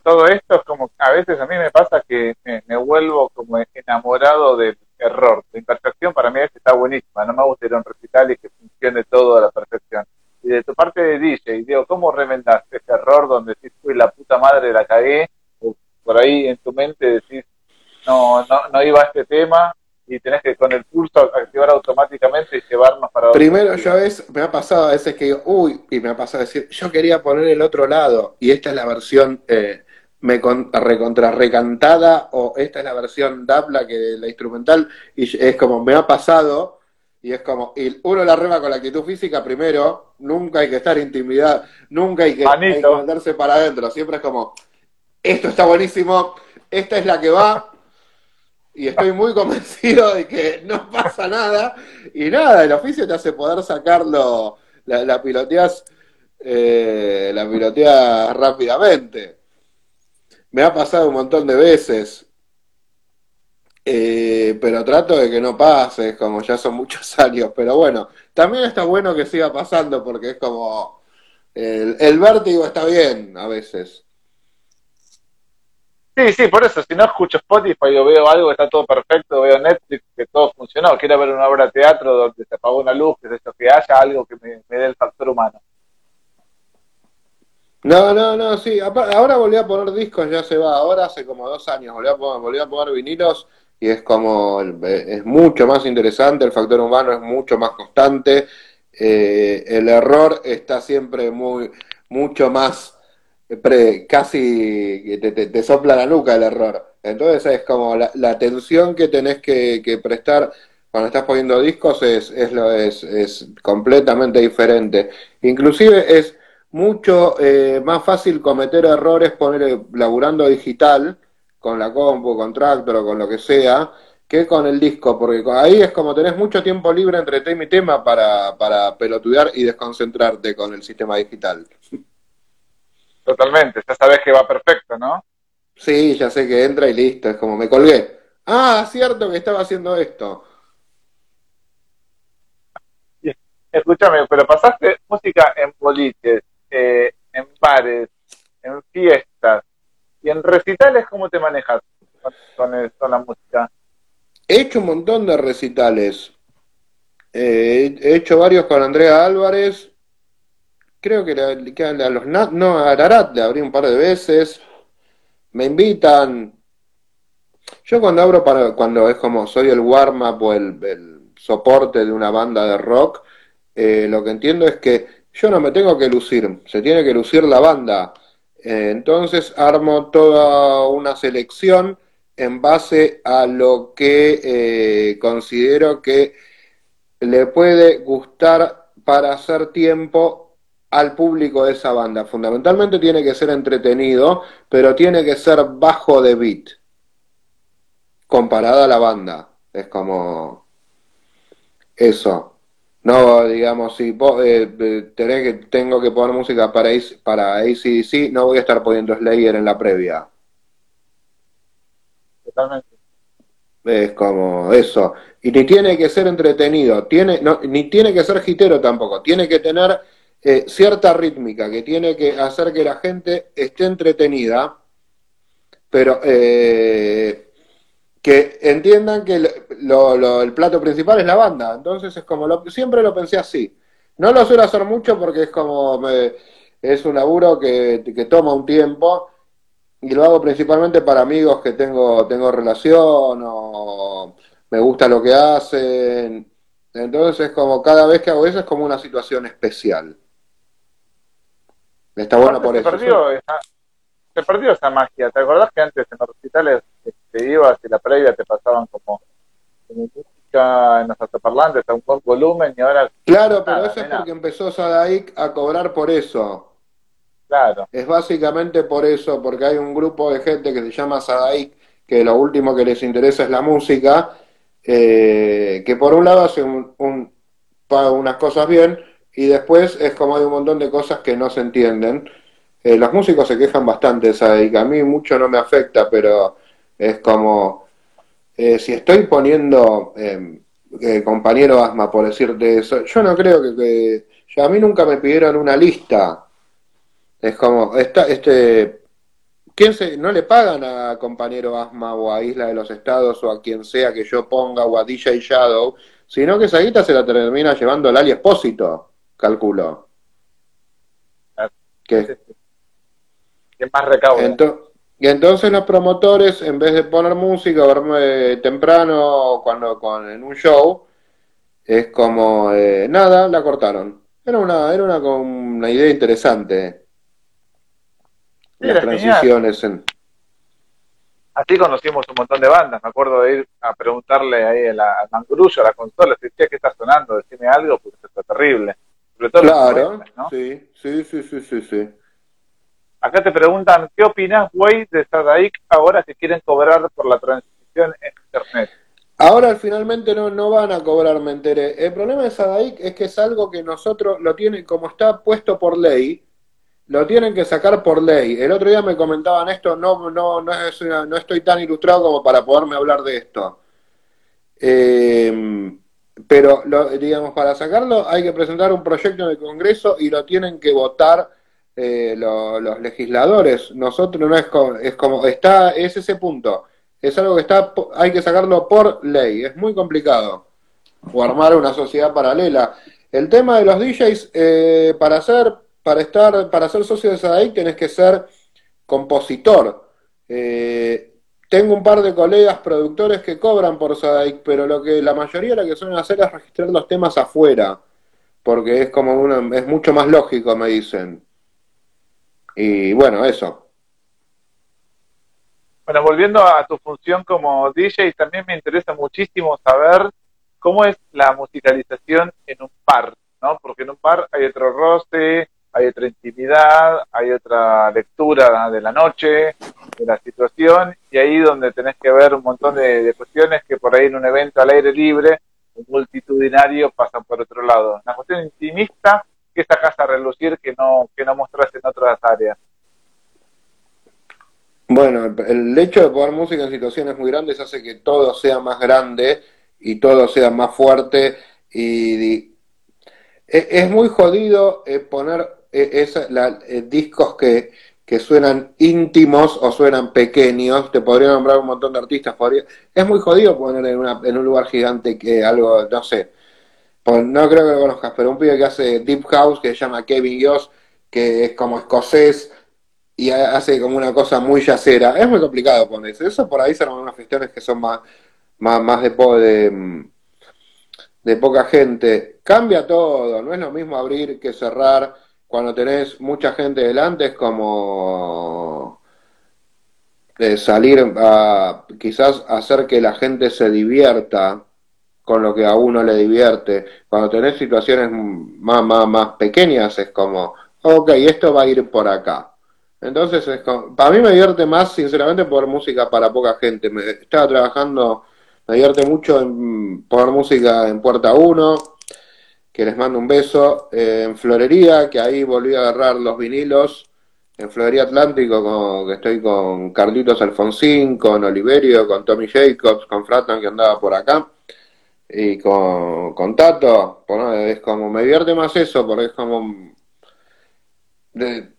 todo esto es como a veces a mí me pasa que me, vuelvo como enamorado del error. La imperfección para mí es está buenísima. No me gusta ir a un recital y que funcione todo a la perfección. Y de tu parte de DJ, digo, ¿cómo remendaste ese error donde decís, fui la puta madre, la cagué? O por ahí en tu mente decís, no, no, no iba a este tema, y tenés que con el pulso activar automáticamente y llevarnos para Primero, yo ves, me ha pasado a veces que digo, uy, y me ha pasado a decir, yo quería poner el otro lado, y esta es la versión eh, me con, recontra recantada, o esta es la versión Dabla, que la instrumental, y es como, me ha pasado, y es como, y uno la rema con la actitud física primero, nunca hay que estar intimidad, nunca hay que, hay que mandarse para adentro, siempre es como, esto está buenísimo, esta es la que va, y estoy muy convencido de que no pasa nada. Y nada, el oficio te hace poder sacarlo, la, la piloteas, eh, la piloteas rápidamente. Me ha pasado un montón de veces, eh, pero trato de que no pase, como ya son muchos años. Pero bueno, también está bueno que siga pasando porque es como el, el vértigo está bien a veces. Sí, sí, por eso, si no escucho Spotify o veo algo que está todo perfecto, veo Netflix que todo funcionó, quiero ver una obra de teatro donde se apagó una luz, que esto, que haya algo que me, dé el factor humano. No, no, no, sí, ahora volví a poner discos, ya se va, ahora hace como dos años volví a poner, volví a poner vinilos y es como, es mucho más interesante, el factor humano es mucho más constante, eh, el error está siempre muy, mucho más casi te, te, sopla la nuca el error. Entonces es como la, atención que tenés que, prestar cuando estás poniendo discos es, es, lo, es, completamente diferente. Inclusive es mucho eh, más fácil cometer errores poner laburando digital con la compu, con Tractor o con lo que sea, que con el disco, porque ahí es como tenés mucho tiempo libre entre tema y tema para, para pelotudear y desconcentrarte con el sistema digital. Totalmente, ya sabes que va perfecto, ¿no? Sí, ya sé que entra y listo, es como me colgué. Ah, cierto que estaba haciendo esto. Escúchame, pero pasaste música en boliches, eh, en bares, en fiestas y en recitales, ¿cómo te manejas con, la música? He hecho un montón de recitales. Eh, he hecho varios con Andrea Álvarez, creo que, a los no, a Ararat le abrí un par de veces, me invitan. Yo cuando abro para, cuando es como soy el warm-up o el, soporte de una banda de rock, eh, lo que entiendo es que yo no me tengo que lucir, se tiene que lucir la banda. Eh, entonces armo toda una selección en base a lo que eh, considero que le puede gustar para hacer tiempo al público de esa banda. Fundamentalmente tiene que ser entretenido, pero tiene que ser bajo de beat. Comparada a la banda. Es como eso. No, digamos, si eh, eh, que, tengo que poner música para, para ACDC, no voy a estar poniendo Slayer en la previa. Totalmente. Es como eso. Y ni tiene que ser entretenido, tiene, no, ni tiene que ser gitero tampoco, tiene que tener eh, cierta rítmica que tiene que hacer que la gente esté entretenida, pero eh, que entiendan que el plato principal es la banda. Entonces es como, lo, siempre lo pensé así. No lo suelo hacer mucho porque es como, es un laburo que, que toma un tiempo y lo hago principalmente para amigos que tengo, tengo relación o me gusta lo que hacen. Entonces es como cada vez que hago eso es como una situación especial. Está bueno por se eso. Perdió esa, se perdió esa magia. ¿Te acordás que antes en los hospitales te ibas y la previa te pasaban como, música en los altoparlantes a un buen volumen y ahora... Claro, pero eso es porque empezó Sadaik a cobrar por eso. Claro. Es básicamente por eso, porque hay un grupo de gente que se llama Sadaik, que lo último que les interesa es la música, eh, que por un lado hace un, un, unas cosas bien, y después es como hay un montón de cosas que no se entienden. Eh, los músicos se quejan bastante de que A mí mucho no me afecta, pero es como, eh, si estoy poniendo em, eh, compañero asma, por decirte eso, yo no creo que, a mí nunca me pidieron una lista. Es como, esta, este, ¿quién se, no le pagan a compañero asma o a Isla de los Estados o a quien sea que yo ponga o a DJ Shadow, sino que esa guita se la termina llevando el Ali Espósito calculo. ¿Qué? más recaudo? y entonces los promotores, en vez de poner música, verme temprano cuando con, en un show, es como, eh, nada, la cortaron. Era una, era una, una idea interesante. las transiciones en... Así conocimos un montón de bandas. Me acuerdo de ir a preguntarle ahí a la, a la consola, si decía que está sonando, decime algo, porque está terrible claro, sí, sí, sí, sí, sí, Acá te preguntan, ¿qué opinas, güey, de Sadaik ahora que quieren cobrar por la transición en Internet? Ahora finalmente no, no van a cobrar, me enteré. El problema de Sadaik es que es algo que nosotros lo tienen, como está puesto por ley, lo tienen que sacar por ley. El otro día me comentaban esto, no, no, no, es no estoy tan ilustrado como para poderme hablar de esto. Eh, pero lo, digamos, para sacarlo hay que presentar un proyecto en el Congreso y lo tienen que votar eh, los legisladores. Nosotros no es como, es como, está, es ese punto. Es algo que está, hay que sacarlo por ley. Es muy complicado. O armar una sociedad paralela. El tema de los DJs, eh, para ser, para estar, para ser socio de SADAIC tenés que ser compositor. Eh, tengo un par de colegas productores que cobran por SADAIC, pero lo que la mayoría lo que suelen hacer es registrar los temas afuera, porque es como una, es mucho más lógico, me dicen. Y bueno, eso. Bueno, volviendo a tu función como DJ, también me interesa muchísimo saber cómo es la musicalización en un par, ¿no? Porque en un par hay otro roce, hay otra intimidad, hay otra lectura de la noche, de la situación, y ahí donde tenés que ver un montón de, cuestiones que por ahí en un evento al aire libre, multitudinario, pasan por otro lado. Una cuestión intimista que sacas a relucir que no, que no mostrás en otras áreas. Bueno, el hecho de poner música en situaciones muy grandes hace que todo sea más grande y todo sea más fuerte y, e, es muy jodido eh, poner eh, es la, eh, discos que, que, suenan íntimos o suenan pequeños, te podría nombrar un montón de artistas, es muy jodido poner en, un lugar gigante que algo, no sé, no creo que lo conozcas, pero un pibe que hace Deep House que se llama Kevin Yoss, que es como escocés y hace como una cosa muy yacera, es muy complicado ponerse, eso. Por ahí serán unas cuestiones que son más, más, más de, de, de poca gente, cambia todo, no es lo mismo abrir que cerrar, cuando tenés mucha gente delante es como eh, salir a quizás hacer que la gente se divierta con lo que a uno le divierte. Cuando tenés situaciones más, más, más pequeñas es como, ok, esto va a ir por acá. Entonces, es como, para mí me divierte más, sinceramente, por música para poca gente. Me, estaba trabajando, me divierte mucho en poner música en Puerta 1, que les mando un beso. Eh, en Florería, que ahí volví a agarrar los vinilos. En Florería Atlántico, que estoy con Carlitos Alfonsín, con Oliverio, con Tommy Jacobs, con Fratan, que andaba por acá. Y con, con Tato, es como, me divierte más eso, porque es como... De,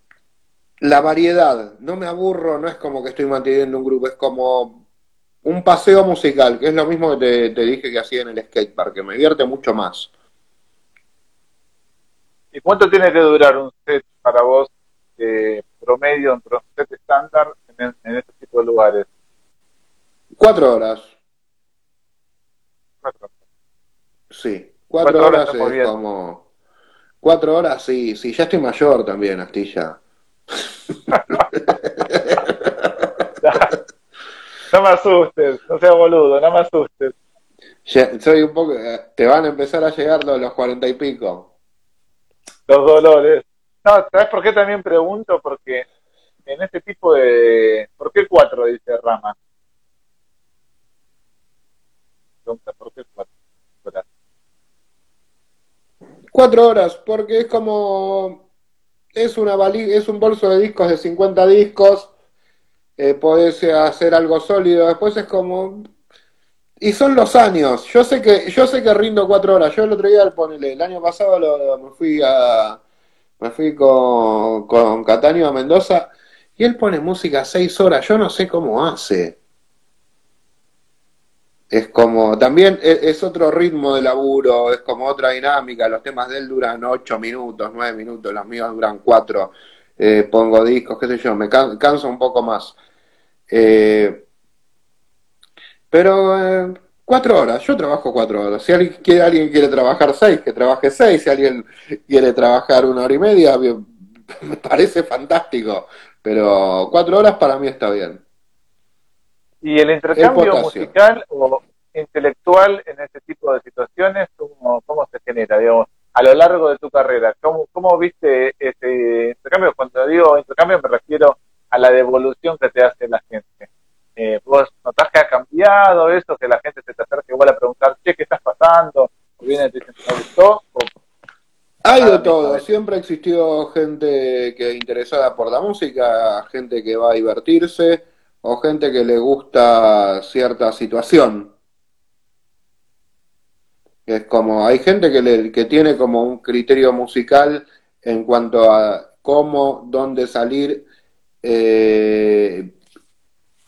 la variedad, no me aburro, no es como que estoy manteniendo un grupo, es como un paseo musical, que es lo mismo que te, te dije que hacía en el skatepark, que me divierte mucho más. ¿Y cuánto tiene que durar un set para vos eh, promedio, un set estándar en, en este tipo de lugares? Cuatro horas. Cuatro. Sí, cuatro, horas, es como... Cuatro horas, sí, sí, ya estoy mayor también, Astilla. no me asustes, no seas boludo, no me asustes. soy un poco, eh, te van a empezar a llegar los, los cuarenta y pico los dolores. No, ¿sabes por qué también pregunto? Porque en este tipo de... ¿Por qué cuatro? Dice Rama. ¿Por qué cuatro? Cuatro horas, porque es como... Es, una es un bolso de discos de 50 discos, eh, podés hacer algo sólido, después es como... Y son los años. Yo sé que yo sé que rindo cuatro horas. Yo el otro día, ponele, el año pasado lo, me fui a me fui con, con Cataño a Mendoza y él pone música seis horas. Yo no sé cómo hace. Es como, también es, es, otro ritmo de laburo, es como otra dinámica. Los temas de él duran ocho minutos, nueve minutos, los míos duran cuatro. Eh, pongo discos, qué sé yo, me canso un poco más. Eh, pero eh, cuatro horas, yo trabajo cuatro horas. Si alguien quiere, alguien quiere trabajar seis, que trabaje seis. Si alguien quiere trabajar una hora y media, me parece fantástico. Pero cuatro horas para mí está bien. ¿Y el intercambio musical o intelectual en este tipo de situaciones, cómo, cómo se genera, digamos, a lo largo de tu carrera? ¿Cómo, cómo viste ese intercambio? Cuando digo intercambio me refiero a la devolución que te hace la gente. Eh, ¿Vos notás que ha cambiado eso? Que la gente se te acerca igual a preguntar, che, ¿qué estás pasando? O viene y te dicen, ¿me gustó? Hay de todo, siempre ha existido gente que interesada por la música, gente que va a divertirse o gente que le gusta cierta situación. Es como, hay gente que, le, que tiene como un criterio musical en cuanto a cómo, dónde salir eh,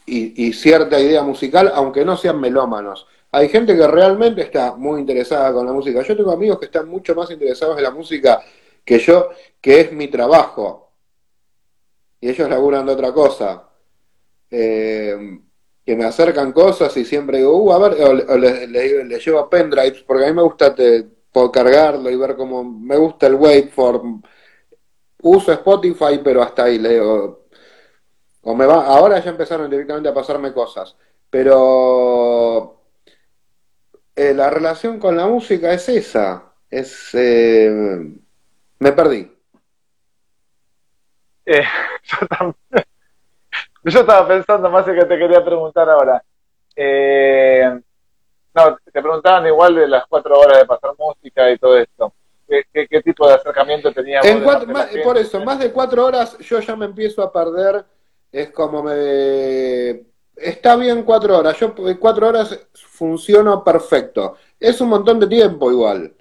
y, cierta idea musical, aunque no sean melómanos. Hay gente que realmente está muy interesada con la música. Yo tengo amigos que están mucho más interesados en la música que yo, que es mi trabajo. Y ellos laburan de otra cosa. Eh, que me acercan cosas y siempre digo, uh, a ver, o, le, llevo pendrives, porque a mí me gusta te, cargarlo y ver cómo me gusta el waveform. Uso Spotify, pero hasta ahí leo. O me va, ahora ya empezaron directamente a pasarme cosas. Pero eh, la relación con la música es esa. Es eh, me perdí. Eh, yo también. Yo estaba pensando más en que te quería preguntar ahora. Eh, no, te preguntaban igual de las cuatro horas de pasar música y todo esto. ¿Qué, qué, tipo de acercamiento teníamos? por eso, más de cuatro horas yo ya me empiezo a perder. Es como me... Está bien cuatro horas. Yo cuatro horas funciono perfecto. Es un montón de tiempo igual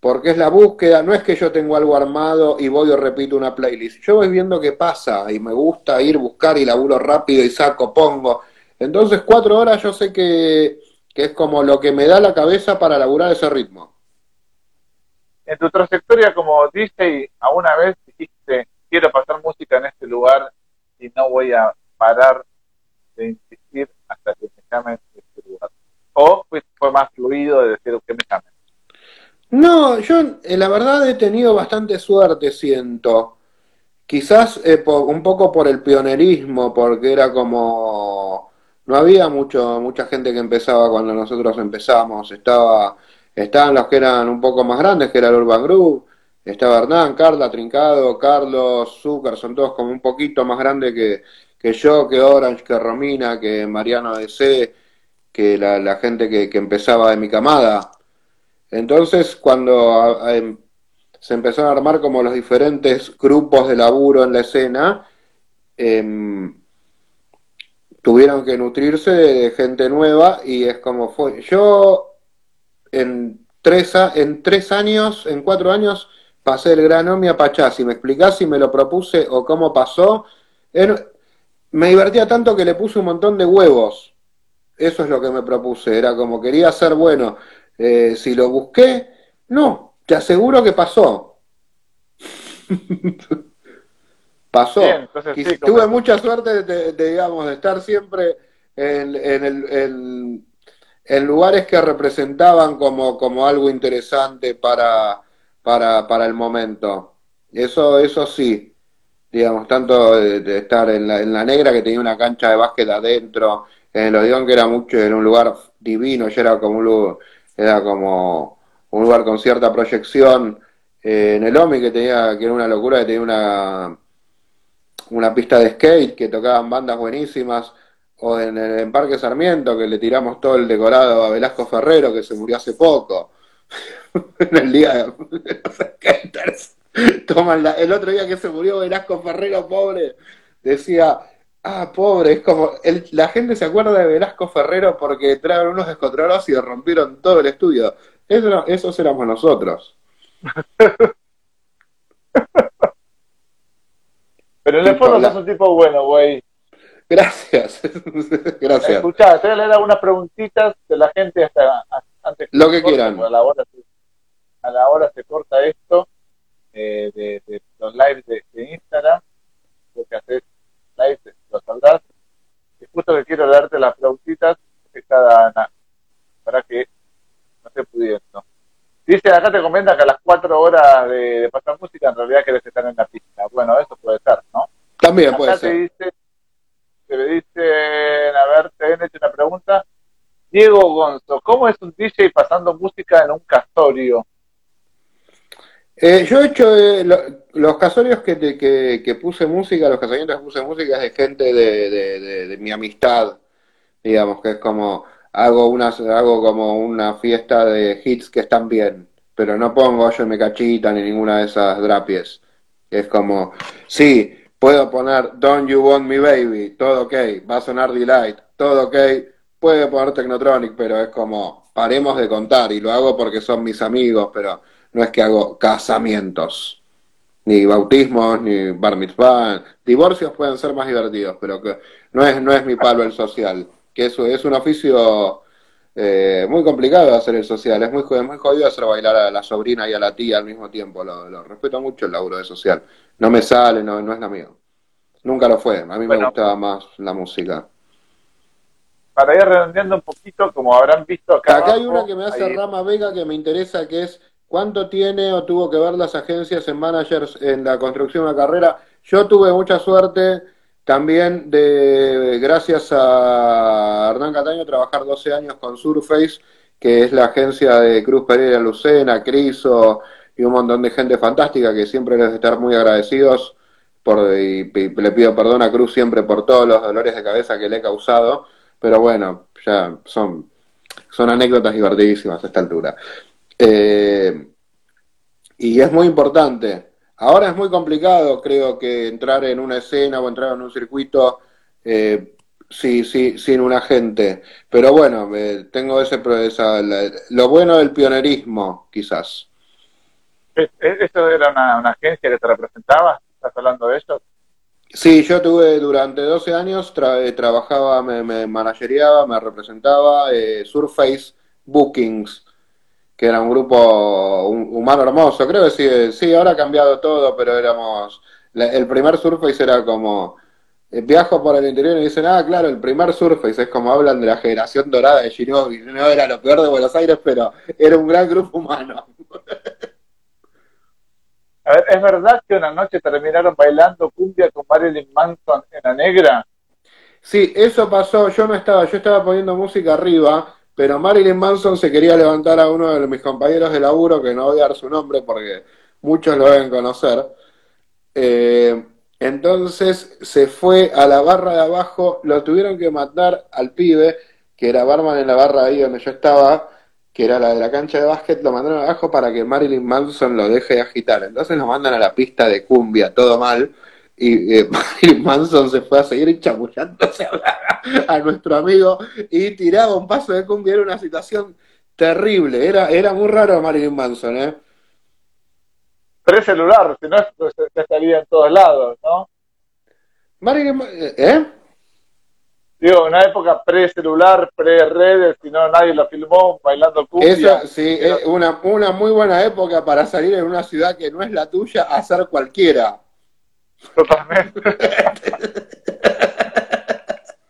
porque es la búsqueda, no es que yo tengo algo armado y voy o repito una playlist, yo voy viendo qué pasa y me gusta ir, buscar y laburo rápido y saco, pongo. Entonces cuatro horas yo sé que, es como lo que me da la cabeza para laburar ese ritmo. En tu trayectoria como DJ, ¿a una vez dijiste, quiero pasar música en este lugar y no voy a parar de insistir hasta que me llamen de este lugar? ¿O fue más fluido de decir que me llamen? No, yo eh, la verdad he tenido bastante suerte, siento. Quizás eh, un poco por el pionerismo, porque era como no había mucho mucha gente que empezaba cuando nosotros empezamos. Estaba estaban los que eran un poco más grandes, que era el Urban Group. Estaba Hernán, Carla, Trincado, Carlos, Zucker, son todos como un poquito más grandes que, que yo, que Orange, que Romina, que Mariano DC, que la, la gente que, que empezaba de mi camada. Entonces, cuando em, se empezaron a armar como los diferentes grupos de laburo en la escena, em, tuvieron que nutrirse de gente nueva y es como fue. Yo en tres, en tres años, en cuatro años, pasé el gran Omi a Pachá. Si me explicás si me lo propuse o cómo pasó, me divertía tanto que le puse un montón de huevos. Eso es lo que me propuse. Era como quería ser bueno. Eh, si lo busqué, no, te aseguro que pasó. pasó. tuve mucha suerte de, digamos, de estar siempre en, el, en, lugares que representaban como, como algo interesante para, para, para el momento. Eso, eso sí, digamos, tanto de, estar en la, en la, negra que tenía una cancha de básquet adentro, en el Odeón que era mucho, en un lugar divino, ya era como un lugar, era como un lugar con cierta proyección. Eh, en el OMI que tenía, que era una locura, que tenía una, una pista de skate, que tocaban bandas buenísimas, o en el Parque Sarmiento, que le tiramos todo el decorado a Velasco Ferrero, que se murió hace poco, en el día de los skaters. el otro día que se murió Velasco Ferrero, pobre, decía, Ah, pobre, es como. la gente se acuerda de Velasco Ferrero porque trajeron unos descontrolados y rompieron todo el estudio. Eso, esos éramos nosotros. Pero en el fondo sos un tipo bueno, güey. Gracias. Gracias. Escuchá, te voy a leer algunas preguntitas de la gente hasta antes Lo que quieran. A la, hora se, a la hora se corta esto eh, de, los lives de, Instagram. Lo que haces live lo sabrás. Y justo que quiero darte las flautitas que cada para que no esté pudiendo. Dice, acá te comenta que a las cuatro horas de, pasar música en realidad querés estar en la pista. Bueno, eso puede ser, ¿no? También puede ser. Te, dice, te le dicen, a ver, te han hecho una pregunta. Diego Gonzo, ¿cómo es un DJ pasando música en un castorio? Eh, yo he hecho eh, los casorios que, que, puse música, los casamientos que puse música es de gente de, mi amistad, digamos, que es como hago una, hago como una fiesta de hits que están bien, pero no pongo yo me cachita ni ninguna de esas drapies. Es como, sí, puedo poner Don't You Want Me Baby, todo ok, va a sonar Delight, todo ok, puede poner Technotronic, pero es como paremos de contar, y lo hago porque son mis amigos, pero no es que hago casamientos, ni bautismos, ni bar mitzvah, divorcios pueden ser más divertidos, pero que no es, no es mi palo el social, que eso es un oficio eh, muy complicado hacer el social, es muy, muy jodido hacer bailar a la sobrina y a la tía al mismo tiempo, lo, respeto mucho el laburo de social, no me sale, no, no es la mía, nunca lo fue, a mí me gustaba más la música. Para ir redondeando un poquito, como habrán visto acá. Acá hay una que me hace Rama Vega que me interesa, que es cuánto tiene o tuvo que ver las agencias en managers en la construcción de una carrera. Yo tuve mucha suerte también de, gracias a Hernán Cataño, trabajar 12 años con Surface, que es la agencia de Cruz Pereira Lucena, Criso y un montón de gente fantástica que siempre les de estar muy agradecidos. Por, y, le pido perdón a Cruz siempre por todos los dolores de cabeza que le he causado, pero bueno, ya son, son anécdotas divertidísimas a esta altura. Eh, y es muy importante Ahora es muy complicado, creo que entrar en una escena o entrar en un circuito eh, sí, sí, sin un agente. Pero bueno, tengo ese esa, lo bueno del pionerismo, quizás. ¿Esto era una, agencia que te representaba? ¿Estás hablando de eso? Sí, yo tuve durante 12 años, eh, trabajaba, me, me manageriaba, me representaba eh, Surface Bookings que era un grupo humano hermoso. Creo que sí, sí, ahora ha cambiado todo, pero éramos. el primer Surface era como. Eh, viajo por el interior y dicen, ah, claro, el primer Surface es como hablan de la generación dorada de Shinobi. No era lo peor de Buenos Aires, pero era un gran grupo humano. ¿es verdad que una noche terminaron bailando cumbia con Marilyn Manson en la negra? Sí, eso pasó. Yo no estaba, yo estaba poniendo música arriba pero Marilyn Manson se quería levantar a uno de mis compañeros de laburo, que no voy a dar su nombre porque muchos lo deben conocer. Eh, entonces se fue a la barra de abajo, lo tuvieron que matar al pibe, que era barman en la barra ahí donde yo estaba, que era la de la cancha de básquet, lo mandaron abajo para que Marilyn Manson lo deje de agitar. Entonces lo mandan a la pista de cumbia, todo mal y eh, Manson se fue a seguir chamullándose a, a, nuestro amigo y tiraba un paso de cumbia, era una situación terrible, era, era muy raro Marilyn Manson, ¿eh? Pre-celular, si no, estaría en todos lados, ¿no? Marilyn, ¿eh? Digo, una época pre-celular, pre-redes, si no nadie lo filmó bailando cumbia. Esa, sí, es una, una muy buena época para salir en una ciudad que no es la tuya a hacer cualquiera. Totalmente.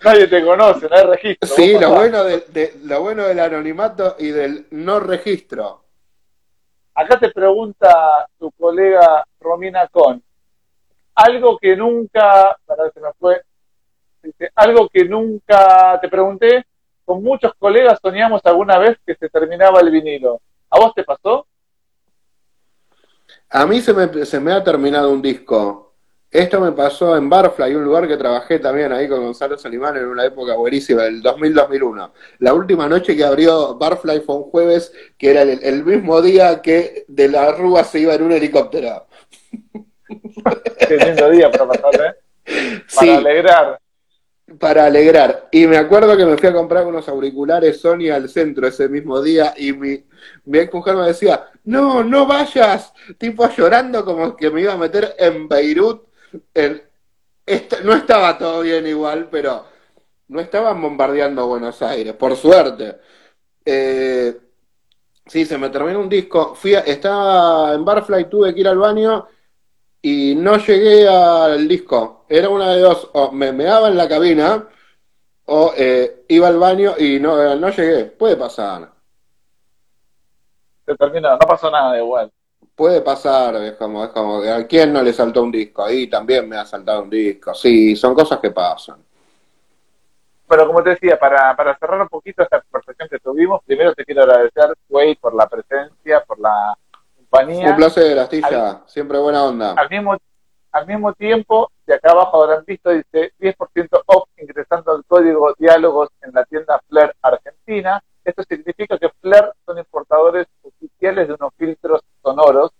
Nadie te conoce, no hay registro. Sí, lo bueno, de, lo bueno del anonimato y del no registro. Acá te pregunta tu colega Romina Con. Algo que nunca, para ver si me fue, algo que nunca te pregunté, con muchos colegas soñamos alguna vez que se terminaba el vinilo. ¿A vos te pasó? A mí se me, se me ha terminado un disco. Esto me pasó en Barfly, un lugar que trabajé también ahí con Gonzalo Salimán en una época buenísima, el 2000-2001. La última noche que abrió Barfly fue un jueves, que era el, mismo día que de la Rúa se iba en un helicóptero. Qué lindo día para pasar, ¿eh? Para alegrar. Para alegrar. Y me acuerdo que me fui a comprar unos auriculares Sony al centro ese mismo día y mi, mi ex mujer me decía, no, no vayas, tipo llorando como que me iba a meter en Beirut no estaba todo bien igual, pero no estaban bombardeando Buenos Aires, por suerte. Eh, sí, se me terminó un disco. Fui estaba en Barfly, tuve que ir al baño y no llegué al disco. Era una de dos, o me meaba en la cabina o eh, iba al baño y no, no llegué. Puede pasar. Se terminó, no pasó nada igual puede pasar, es como, es como, ¿a quién no le saltó un disco? Ahí también me ha saltado un disco. Sí, son cosas que pasan. Bueno, como te decía, para, para cerrar un poquito esta conversación que tuvimos, primero te quiero agradecer, Wade, por la presencia, por la compañía. Un placer, Astilla, siempre buena onda. Al mismo, al mismo tiempo, de acá abajo habrán visto, dice 10% off ingresando al código diálogos en la tienda Flair Argentina. Esto significa que Flair son importadores oficiales de unos filtros sonoros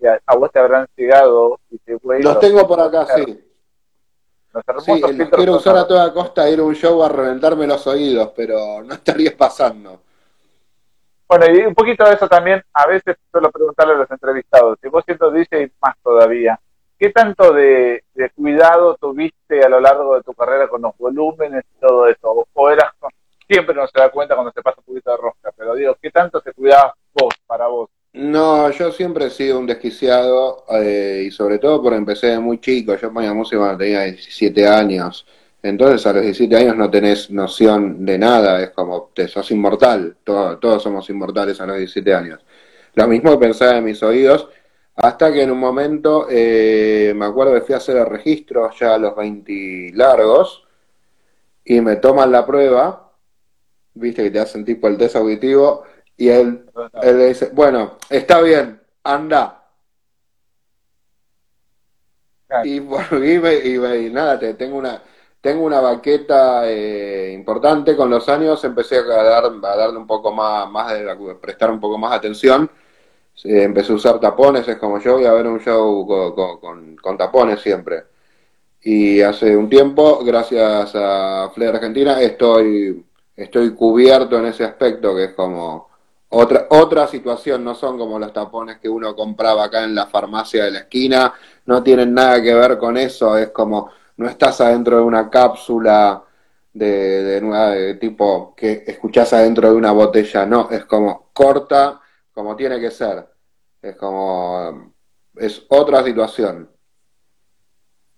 que a, vos te habrán llegado. Y te, los tengo por acá, sí. sí, los quiero usar a toda costa, ir a un show a reventarme los oídos, pero no estaría pasando. Bueno, y un poquito de eso también, a veces suelo preguntarle a los entrevistados, si vos siendo DJ más todavía, ¿qué tanto de, cuidado tuviste a lo largo de tu carrera con los volúmenes y todo eso? ¿O, eras, siempre no se da cuenta cuando se pasa un poquito de rosca, pero digo, ¿qué tanto te cuidabas vos, para vos? No, yo siempre he sido un desquiciado eh, y sobre todo porque empecé muy chico, yo ponía música cuando tenía 17 años. Entonces a los 17 años no tenés noción de nada, es como, te sos inmortal, todos somos inmortales a los 17 años. Lo mismo que pensaba en mis oídos, hasta que en un momento, eh, me acuerdo que fui a hacer el registro ya a los 20 largos, y me toman la prueba, viste que te hacen tipo el test auditivo, y él, él le dice, bueno, está bien, anda. Y volví y, y nada, te, tengo una tengo una baqueta eh, importante, con los años empecé a, dar, a darle un poco más, más de, prestar un poco más atención, empecé a usar tapones, es como yo voy a ver un show con, con, tapones siempre. Y hace un tiempo, gracias a Flair Argentina, estoy, estoy cubierto en ese aspecto, que es como otra, otra situación, no son como los tapones que uno compraba acá en la farmacia de la esquina, no tienen nada que ver con eso, es como no estás adentro de una cápsula de, de, tipo que escuchás adentro de una botella, no, es como corta como tiene que ser, es como, es otra situación.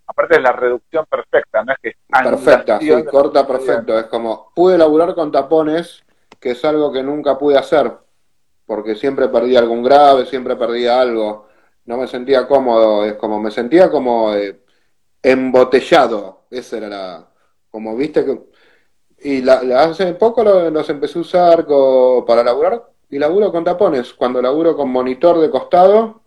Aparte de la reducción perfecta, no es que... Perfecta, sí, corta perfecto, es como, pude laburar con tapones, que es algo que nunca pude hacer, porque siempre perdí algún grave, siempre perdía algo, no me sentía cómodo, es como, me sentía como... Eh, embotellado. Esa era la. Como viste que. Y hace poco los empecé a usar para laburar y laburo con tapones. Cuando laburo con monitor de costado,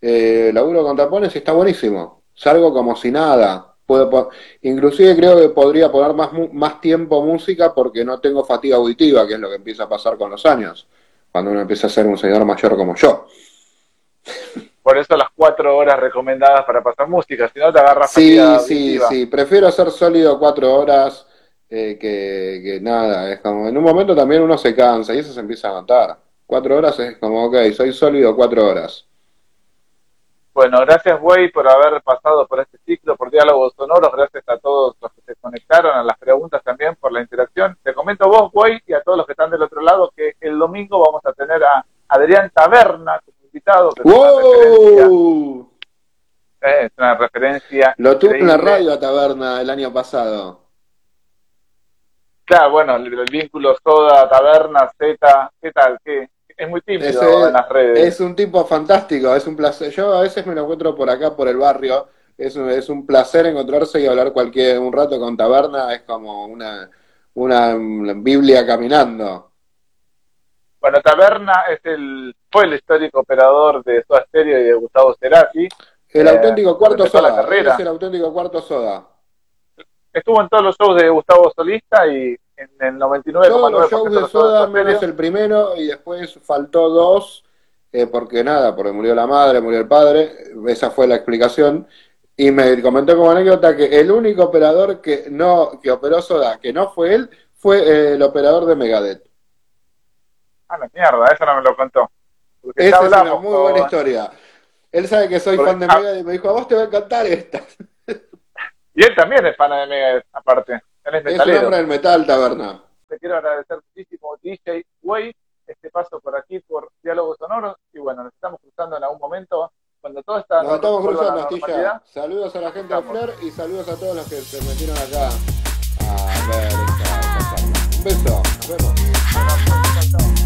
eh, laburo con tapones y está buenísimo. Salgo como si nada. Puedo, inclusive creo que podría poner más, más tiempo música porque no tengo fatiga auditiva, que es lo que empieza a pasar con los años, cuando uno empieza a ser un señor mayor como yo. Por eso las cuatro horas recomendadas para pasar música, si no te agarras Sí, sí, sí, prefiero hacer sólido cuatro horas eh, que, nada, es como, en un momento también uno se cansa y eso se empieza a notar. Cuatro horas es como, ok, soy sólido cuatro horas. Bueno, gracias, Wey, por haber pasado por este ciclo, por diálogos sonoros. Gracias a todos los que se conectaron, a las preguntas también, por la interacción. Te comento vos, Wey, y a todos los que están del otro lado, que el domingo vamos a tener a Adrián Taberna, Que ¡Wow! Es una referencia. Lo tuve en la radio a Taberna el año pasado. Claro, bueno, el, vínculo Soda, Taberna, Z, ¿qué tal? ¿Qué? Es muy tímido en las redes. Es un tipo fantástico, es un placer. Yo a veces me lo encuentro por acá, por el barrio. Es un, es un placer encontrarse y hablar cualquier un rato con Taberna. Es como una, una Biblia caminando. Bueno, Taberna es el, fue el histórico operador de Soda Stereo y de Gustavo Cerati. El eh, auténtico cuarto soda. Es el auténtico cuarto soda. Estuvo en todos los shows de Gustavo Solista y en el 99,9% Todos los shows de Soda menos el primero y después faltó dos eh, porque nada, porque murió la madre, murió el padre, esa fue la explicación. Y me comentó como anécdota que el único operador que no que operó Soda, que no fue él, fue eh, el operador de Megadeth. Ah, la mierda, eso no me lo contó. Esa es una muy buena historia. Él sabe que soy fan de Megadeth y me dijo, a vos te va a encantar esta. Y él también es fan de Megadeth, aparte. Él es metalero. Es un hombre del metal, Taberna. Te quiero agradecer muchísimo, DJ Way, este paso por aquí, por Diálogos Sonoros. Y bueno, nos estamos cruzando en algún momento cuando todo está... Nos estamos cruzando, Astilla. Saludos a la gente de Flair y saludos a todos los que se metieron acá a ver esta, esta Un beso, nos vemos.